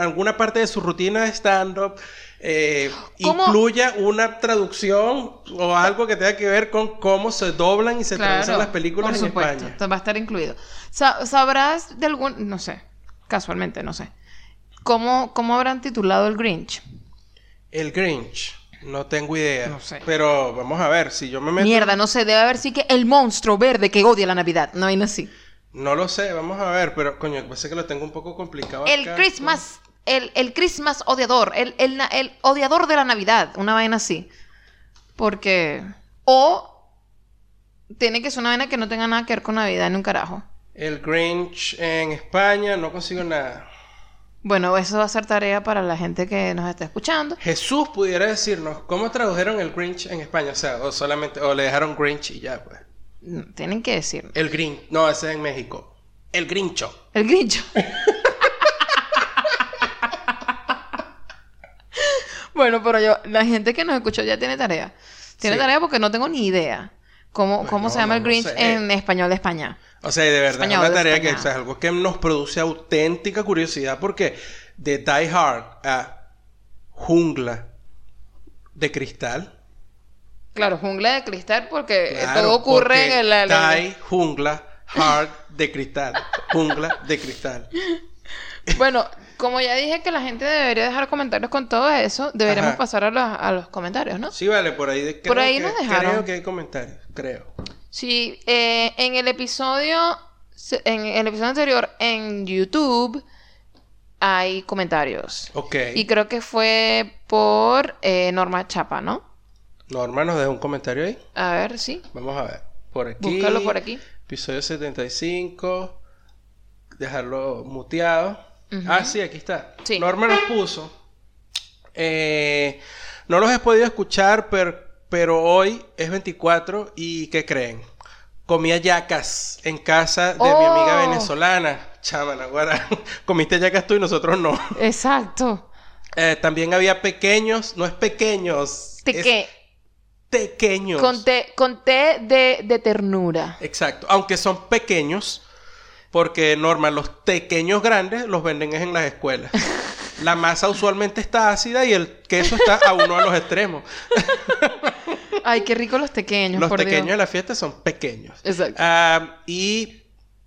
alguna parte de su rutina de stand-up eh, incluya una traducción o algo que tenga que ver con cómo se doblan y se traducen las películas por en supuesto, España. Va a estar incluido. Sa- ¿Sabrás de algún, no sé, casualmente, no sé, cómo, cómo habrán titulado el Grinch? El Grinch, no tengo idea. No sé. Pero vamos a ver, si yo me meto... Mierda, no sé, debe haber sí que el monstruo verde que odia la Navidad. No hay así. No lo sé, vamos a ver, pero coño, parece que lo tengo un poco complicado. El acá. Christmas, el, el Christmas odiador, el, el, el odiador de la Navidad, una vaina así. Porque, o tiene que ser una vaina que no tenga nada que ver con Navidad ni un carajo. El Grinch en España, no consigo nada. Bueno, eso va a ser tarea para la gente que nos está escuchando. Jesús pudiera decirnos cómo tradujeron el Grinch en España, o sea, o solamente, o le dejaron Grinch y ya, pues. No, Tienen que decir. El Grinch, no, ese es en México. El Grincho. El Grincho. bueno, pero yo, la gente que nos escuchó ya tiene tarea. Tiene Sí. tarea porque no tengo ni idea cómo, Bueno, cómo se llama no, el no Grinch sé. en español de España. O sea, de verdad Español, es una tarea que o sea, es algo que nos produce auténtica curiosidad porque de Die Hard a Jungla de Cristal. Claro, jungla de cristal porque eh, claro, todo ocurre porque en el... la- Die, Jungla, Hard de Cristal. Jungla de Cristal. [laughs] Bueno, como ya dije que la gente debería dejar comentarios con todo eso, deberíamos Ajá. pasar a los, a los comentarios, ¿no? Sí, vale, por ahí, de- Por ahí que- nos dejaron. Creo que hay comentarios, creo. Sí, eh, en el episodio, en el episodio anterior en YouTube hay comentarios. Ok. Y creo que fue por eh, Norma Chapa, ¿no? Norma nos dejó un comentario ahí. A ver, sí. Vamos a ver. Por aquí. Búscalo por aquí. Episodio 75. Dejarlo muteado. Ujú. Ah, sí, aquí está. Sí. Norma nos puso. eh, no los he podido escuchar, pero, pero hoy es 24 y ¿qué creen? Comía yacas en casa de mi amiga Oh. venezolana. Chamana, guara. [laughs] Comiste yacas tú y nosotros no. Exacto. Eh, también había pequeños, no es pequeños. Te es pequeños. con té, con té de, de ternura. Exacto, aunque son pequeños, porque normal, los pequeños grandes los venden es en las escuelas. [laughs] La masa usualmente está ácida y el queso está a uno a los extremos. [laughs] Ay, qué rico los pequeños, los pequeños de la fiesta son pequeños. Exacto. Ah, y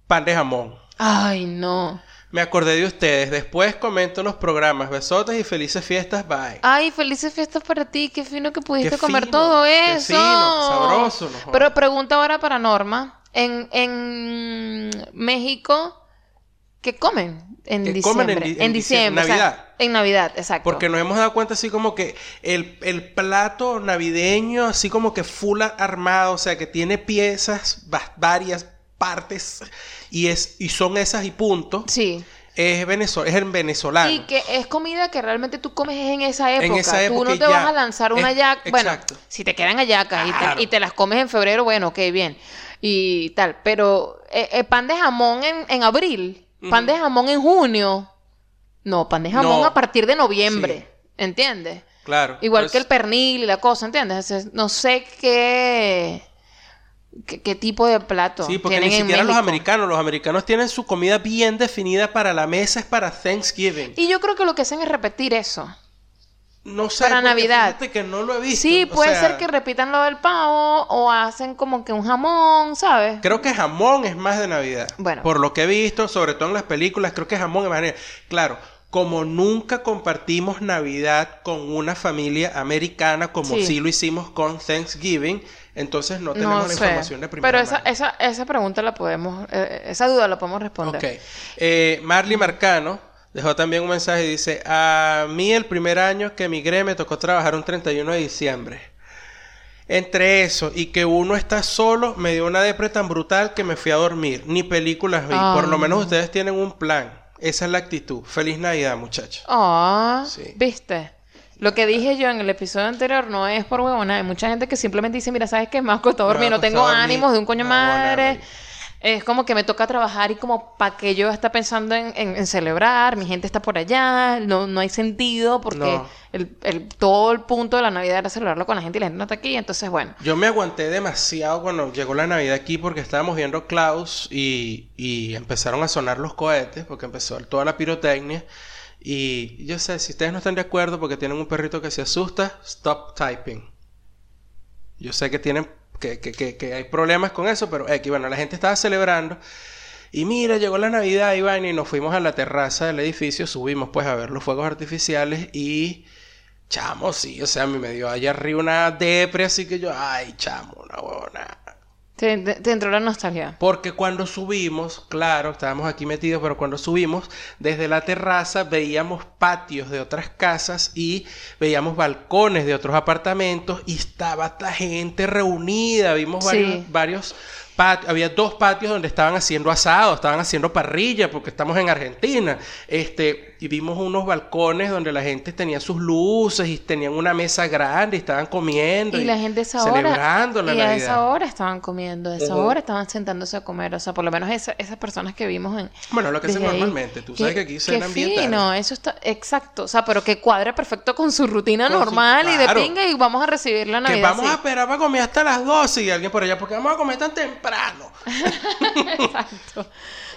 pan de jamón. Ay, no. Me acordé de ustedes. Después comento los programas. Besotes y felices fiestas. Bye. Ay, felices fiestas para ti. Qué fino que pudiste Qué comer fino, todo qué eso. fino, sabroso, no. Pero pregunta ahora para Norma. En, en México, ¿qué comen en ¿Qué diciembre? comen en en diciembre. diciembre? o sea, Navidad. en Navidad, exacto. Porque nos hemos dado cuenta así como que el, el plato navideño, así como que full armado, o sea, que tiene piezas, va- varias partes, y, es, y son esas y punto, Sí. es, venezo- es el venezolano. Y que es comida que realmente tú comes en esa época. esa tú época no y te ya. vas a lanzar una yaca. Bueno, si te quedan hallacas y, te, y te las comes en febrero, bueno, ok, bien. Y tal. Pero eh, eh, pan de jamón en, en abril, pan de jamón en junio. No, pan de jamón No. a partir de noviembre. ¿Entiendes? Claro. Igual Pues, que el pernil y la cosa, ¿entiendes? O sea, no sé qué, qué, qué tipo de plato Sí, porque tienen ni en siquiera los americanos, los americanos tienen su comida bien definida para la mesa, es para Thanksgiving. Y yo creo que lo que hacen es repetir eso. No sé, para Navidad. Que no lo he visto. Sí, o puede sea, ser que repitan lo del pavo o hacen como que un jamón, ¿sabes? Creo que jamón es más de Navidad. Bueno. Por lo que he visto, sobre todo en las películas, creo que jamón es más de Navidad. Claro, como nunca compartimos Navidad con una familia americana, como Sí. sí, lo hicimos con Thanksgiving, entonces no tenemos la sé. información de primera Pero esa, mano. esa, esa pregunta la podemos, eh, esa duda la podemos responder. Ok. Eh, Marley Marcano dejó también un mensaje y dice: A mí el primer año que emigré me tocó trabajar un 31 de diciembre. Entre eso y que uno está solo, me dio una depre tan brutal que me fui a dormir. Ni películas vi. Por lo Ay. menos ustedes tienen un plan. Esa es la actitud. Feliz Navidad, muchachos. Ah, Sí. ¿viste? Lo que dije yo en el episodio anterior no es por huevona. Hay mucha gente que simplemente dice, mira, ¿sabes qué? Me ha costado dormir, no tengo ánimos de un coño madre. Es como que me toca trabajar y como para que yo esté pensando en, en- en celebrar, mi gente está por allá, no, no hay sentido porque No. el, el- todo el punto de la Navidad era celebrarlo con la gente y la gente no está aquí, entonces bueno. Yo me aguanté demasiado cuando llegó la Navidad aquí porque estábamos viendo Klaus y, y empezaron a sonar los cohetes porque empezó toda la pirotecnia. Y yo sé, si ustedes no están de acuerdo porque tienen un perrito que se asusta, stop typing. Yo sé que tienen que, que, que, que hay problemas con eso, pero aquí, bueno, la gente estaba celebrando. Y mira, llegó la Navidad, Iván, y nos fuimos a la terraza del edificio, subimos pues a ver los fuegos artificiales y chamo, sí, o sea, a mí me dio allá arriba una depre, así que yo, ay, chamo, una huevona. Te, te- entró la nostalgia. Porque cuando subimos, claro, estábamos aquí metidos, pero cuando subimos, desde la terraza veíamos patios de otras casas y veíamos balcones de otros apartamentos y estaba esta gente reunida. Vimos varios, Sí. varios patios, había dos patios donde estaban haciendo asado, estaban haciendo parrilla, porque estamos en Argentina. Este, y vimos unos balcones donde la gente tenía sus luces y tenían una mesa grande y estaban comiendo Y la gente esa hora. celebrando la y a esa hora estaban comiendo, a esa hora estaban sentándose a comer. O sea, por lo menos esa- esas personas que vimos en. Bueno, lo que hacen normalmente. Tú sabes que aquí cenan bien tarde. fino, eso está. Exacto. O sea, pero que cuadre perfecto con su rutina Con su- normal y de pinga y vamos a recibir la Que Navidad. vamos a esperar para comer hasta las 12 y alguien por allá, porque vamos a comer tan temprano. [laughs] Exacto.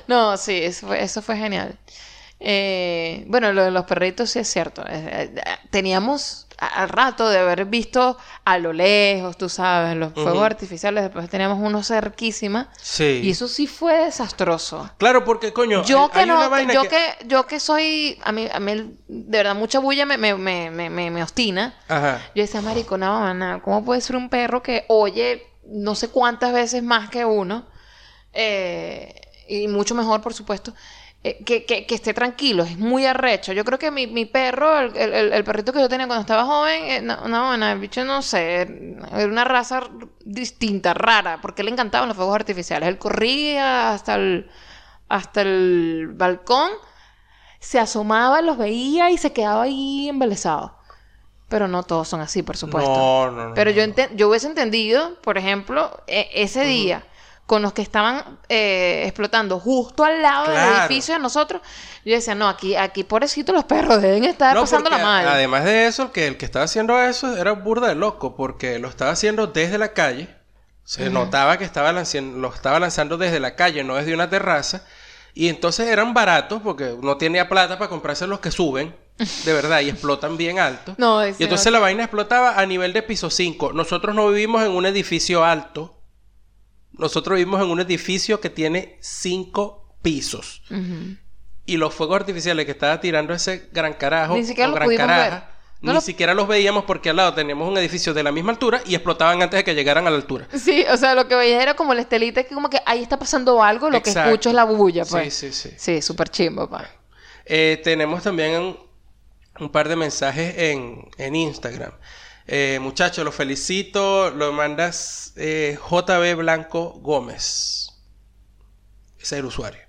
No, sí, eso fue, eso fue genial. Eh, bueno, lo de los perritos sí es cierto. Eh, eh, teníamos al rato de haber visto a lo lejos, tú sabes, los fuegos artificiales, después teníamos uno cerquísima. Sí. Y eso sí fue desastroso. Claro, porque coño, Yo hay- que hay una no, vaina yo que... yo que soy, a mí, a mí de verdad mucha bulla me, me, me, me, me- obstina. Ajá. Yo decía, marico, no, mana, ¿cómo puede ser un perro que oye no sé cuántas veces más que uno? Eh, y mucho mejor, por supuesto. eh, que, que, esté tranquilo, es muy arrecho. Yo creo que mi, mi perro, el, el- perrito que yo tenía cuando estaba joven, eh, no, no, el bicho no sé, era una raza distinta, rara, porque le encantaban los fuegos artificiales. Él corría hasta el, hasta el balcón, se asomaba, los veía y se quedaba ahí embelesado. Pero no todos son así, por supuesto. No, no, no. Pero yo, yo hubiese entendido, por ejemplo, e- ese día, con los que estaban eh, explotando justo al lado del edificio de nosotros, yo decía, no, aquí, aquí pobrecito los perros deben estar No, pasándola porque mal. Además de eso, el que, el que estaba haciendo eso era burda de loco, porque lo estaba haciendo desde la calle. Se notaba que estaba lo estaba lanzando desde la calle, no desde una terraza. Y entonces eran baratos, porque no tenía plata para comprarse los que suben, de verdad, y explotan bien alto. No, es y entonces la vaina explotaba a nivel de piso 5. Nosotros no vivimos en un edificio alto. Nosotros vivimos en un edificio que tiene 5 pisos. Y los fuegos artificiales que estaba tirando ese gran carajo Ni siquiera o los gran pudimos caraja, ver. No ni lo- siquiera los veíamos porque al lado teníamos un edificio de la misma altura y explotaban antes de que llegaran a la altura. Sí, o sea, lo que veía era como la estelita que como que ahí está pasando algo, lo que escucho es la bulla, pues. Sí, sí, sí. Sí, súper chimbo, pa. Eh, tenemos también un, par de mensajes en, en Instagram. Eh, muchachos, los felicito. Lo mandas eh, JB Blanco Gómez. Ese es el usuario.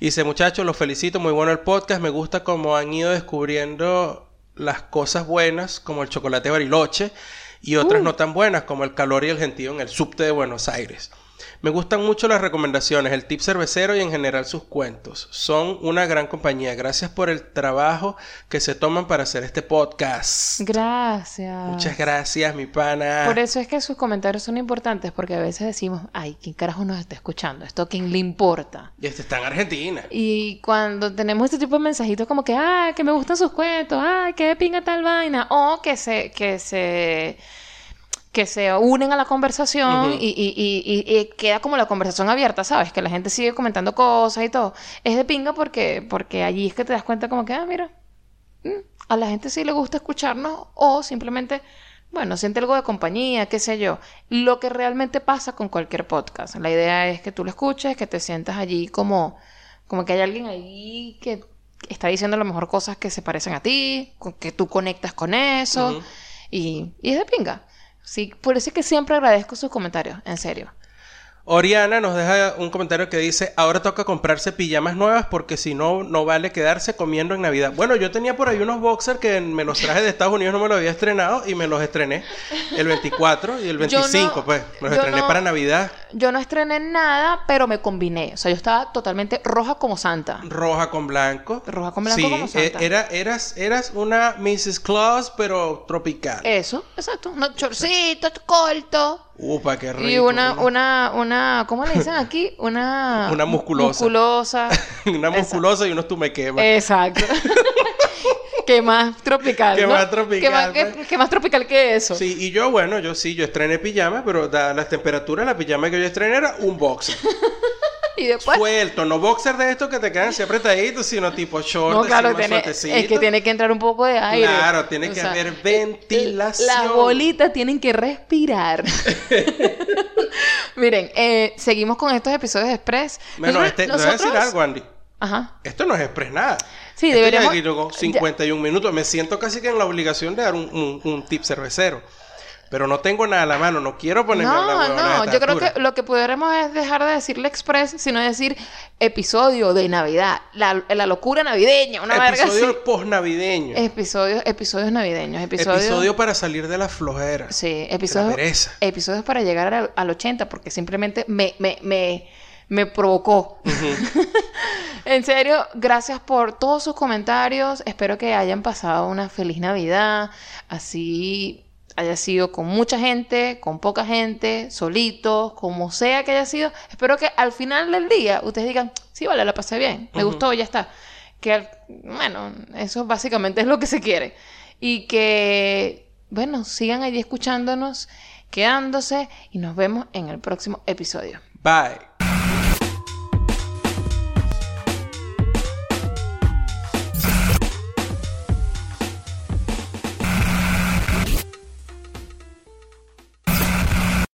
Dice, muchachos, los felicito. Muy bueno el podcast. Me gusta cómo han ido descubriendo las cosas buenas, como el chocolate bariloche, y otras Uh. no tan buenas, como el calor y el gentío en el subte de Buenos Aires. Me gustan mucho las recomendaciones, el tip cervecero y en general sus cuentos. Son una gran compañía. Gracias por el trabajo que se toman para hacer este podcast. Gracias. Muchas gracias, mi pana. Por eso es que sus comentarios son importantes, porque a veces decimos, ay, ¿quién carajo nos está escuchando? ¿Esto a quién le importa? Y este está en Argentina. Y cuando tenemos este tipo de mensajitos como que, ah, que me gustan sus cuentos, ah, que pinga tal vaina, o que se, que se, que se unen a la conversación Ujú. y, y- y- y- y queda como la conversación abierta, ¿sabes? Que la gente sigue comentando cosas y todo. Es de pinga porque, porque allí es que te das cuenta como que, ah, mira, mm, a la gente sí le gusta escucharnos o simplemente, bueno, siente algo de compañía, qué sé yo. Lo que realmente pasa con cualquier podcast. La idea es que tú lo escuches, que te sientas allí como, como que hay alguien ahí que está diciendo a lo mejor cosas que se parecen a ti, que tú conectas con eso y es de pinga. Sí, por eso es que siempre agradezco sus comentarios, en serio. Oriana nos deja un comentario que dice, ahora toca comprarse pijamas nuevas porque si no, no vale quedarse comiendo en Navidad. Bueno, yo tenía por ahí unos boxers que me los traje de Estados Unidos, no me los había estrenado y me los estrené el 24 y el Yo no- 25, pues. Me los estrené no- para Navidad. Yo no estrené nada, pero me combiné. O sea, yo estaba totalmente roja como santa. Roja con blanco. Roja con blanco sí, como santa. e- Era, eras, eras una Mrs. Claus, pero tropical. Eso, exacto. Unos chorcitos cortos. Upa, qué rico. Y una, una, una, ¿cómo le dicen aquí? [laughs] Una... Una musculosa. Musculosa. [laughs] Una musculosa y unos tú me quemas. Exacto. [laughs] ¿Qué más tropical? Qué ¿no? más tropical, ¿Qué más, qué- pues. qué más tropical que eso? Sí, y yo, bueno, yo sí, yo estrené pijama, pero dadas las temperaturas, la pijama que yo estrené era un boxer. Y después... Suelto, no boxer de estos que te quedan así apretaditos, sino tipo short, No, claro, tiene, es que tiene que entrar un poco de aire. Claro, tiene O que sea, haber el- ventilación. Las bolitas tienen que respirar. [laughs] Miren, eh, seguimos con estos episodios de Express. Bueno, Nosotros- este, te voy a decir algo, Andy. Ajá. Esto no es express nada. Sí, Esto ya deberíamos- aquí llegó 51 minutos. Me siento casi que en la obligación de dar un, un- un tip cervecero. Pero no tengo nada a la mano. No quiero ponerme a la No, no, yo creo que lo que pudiéramos es dejar de decirle Express, sino decir episodio de Navidad, la, la locura navideña, una verga. Episodio post-navideño. Episodios, episodios navideños, episodios... Episodio para salir de la flojera. Sí, episodios, pereza. episodios para llegar al, al 80, porque simplemente me, me, me, me provocó. [laughs] en serio, gracias por todos sus comentarios. Espero que hayan pasado una feliz Navidad. Así haya sido con mucha gente, con poca gente, solitos, como sea que haya sido. Espero que al final del día ustedes digan, sí, vale, la pasé bien, me Ujú. gustó, ya está. Que, al- bueno, eso básicamente es lo que se quiere. Y que, bueno, sigan allí escuchándonos, quedándose y nos vemos en el próximo episodio. Bye.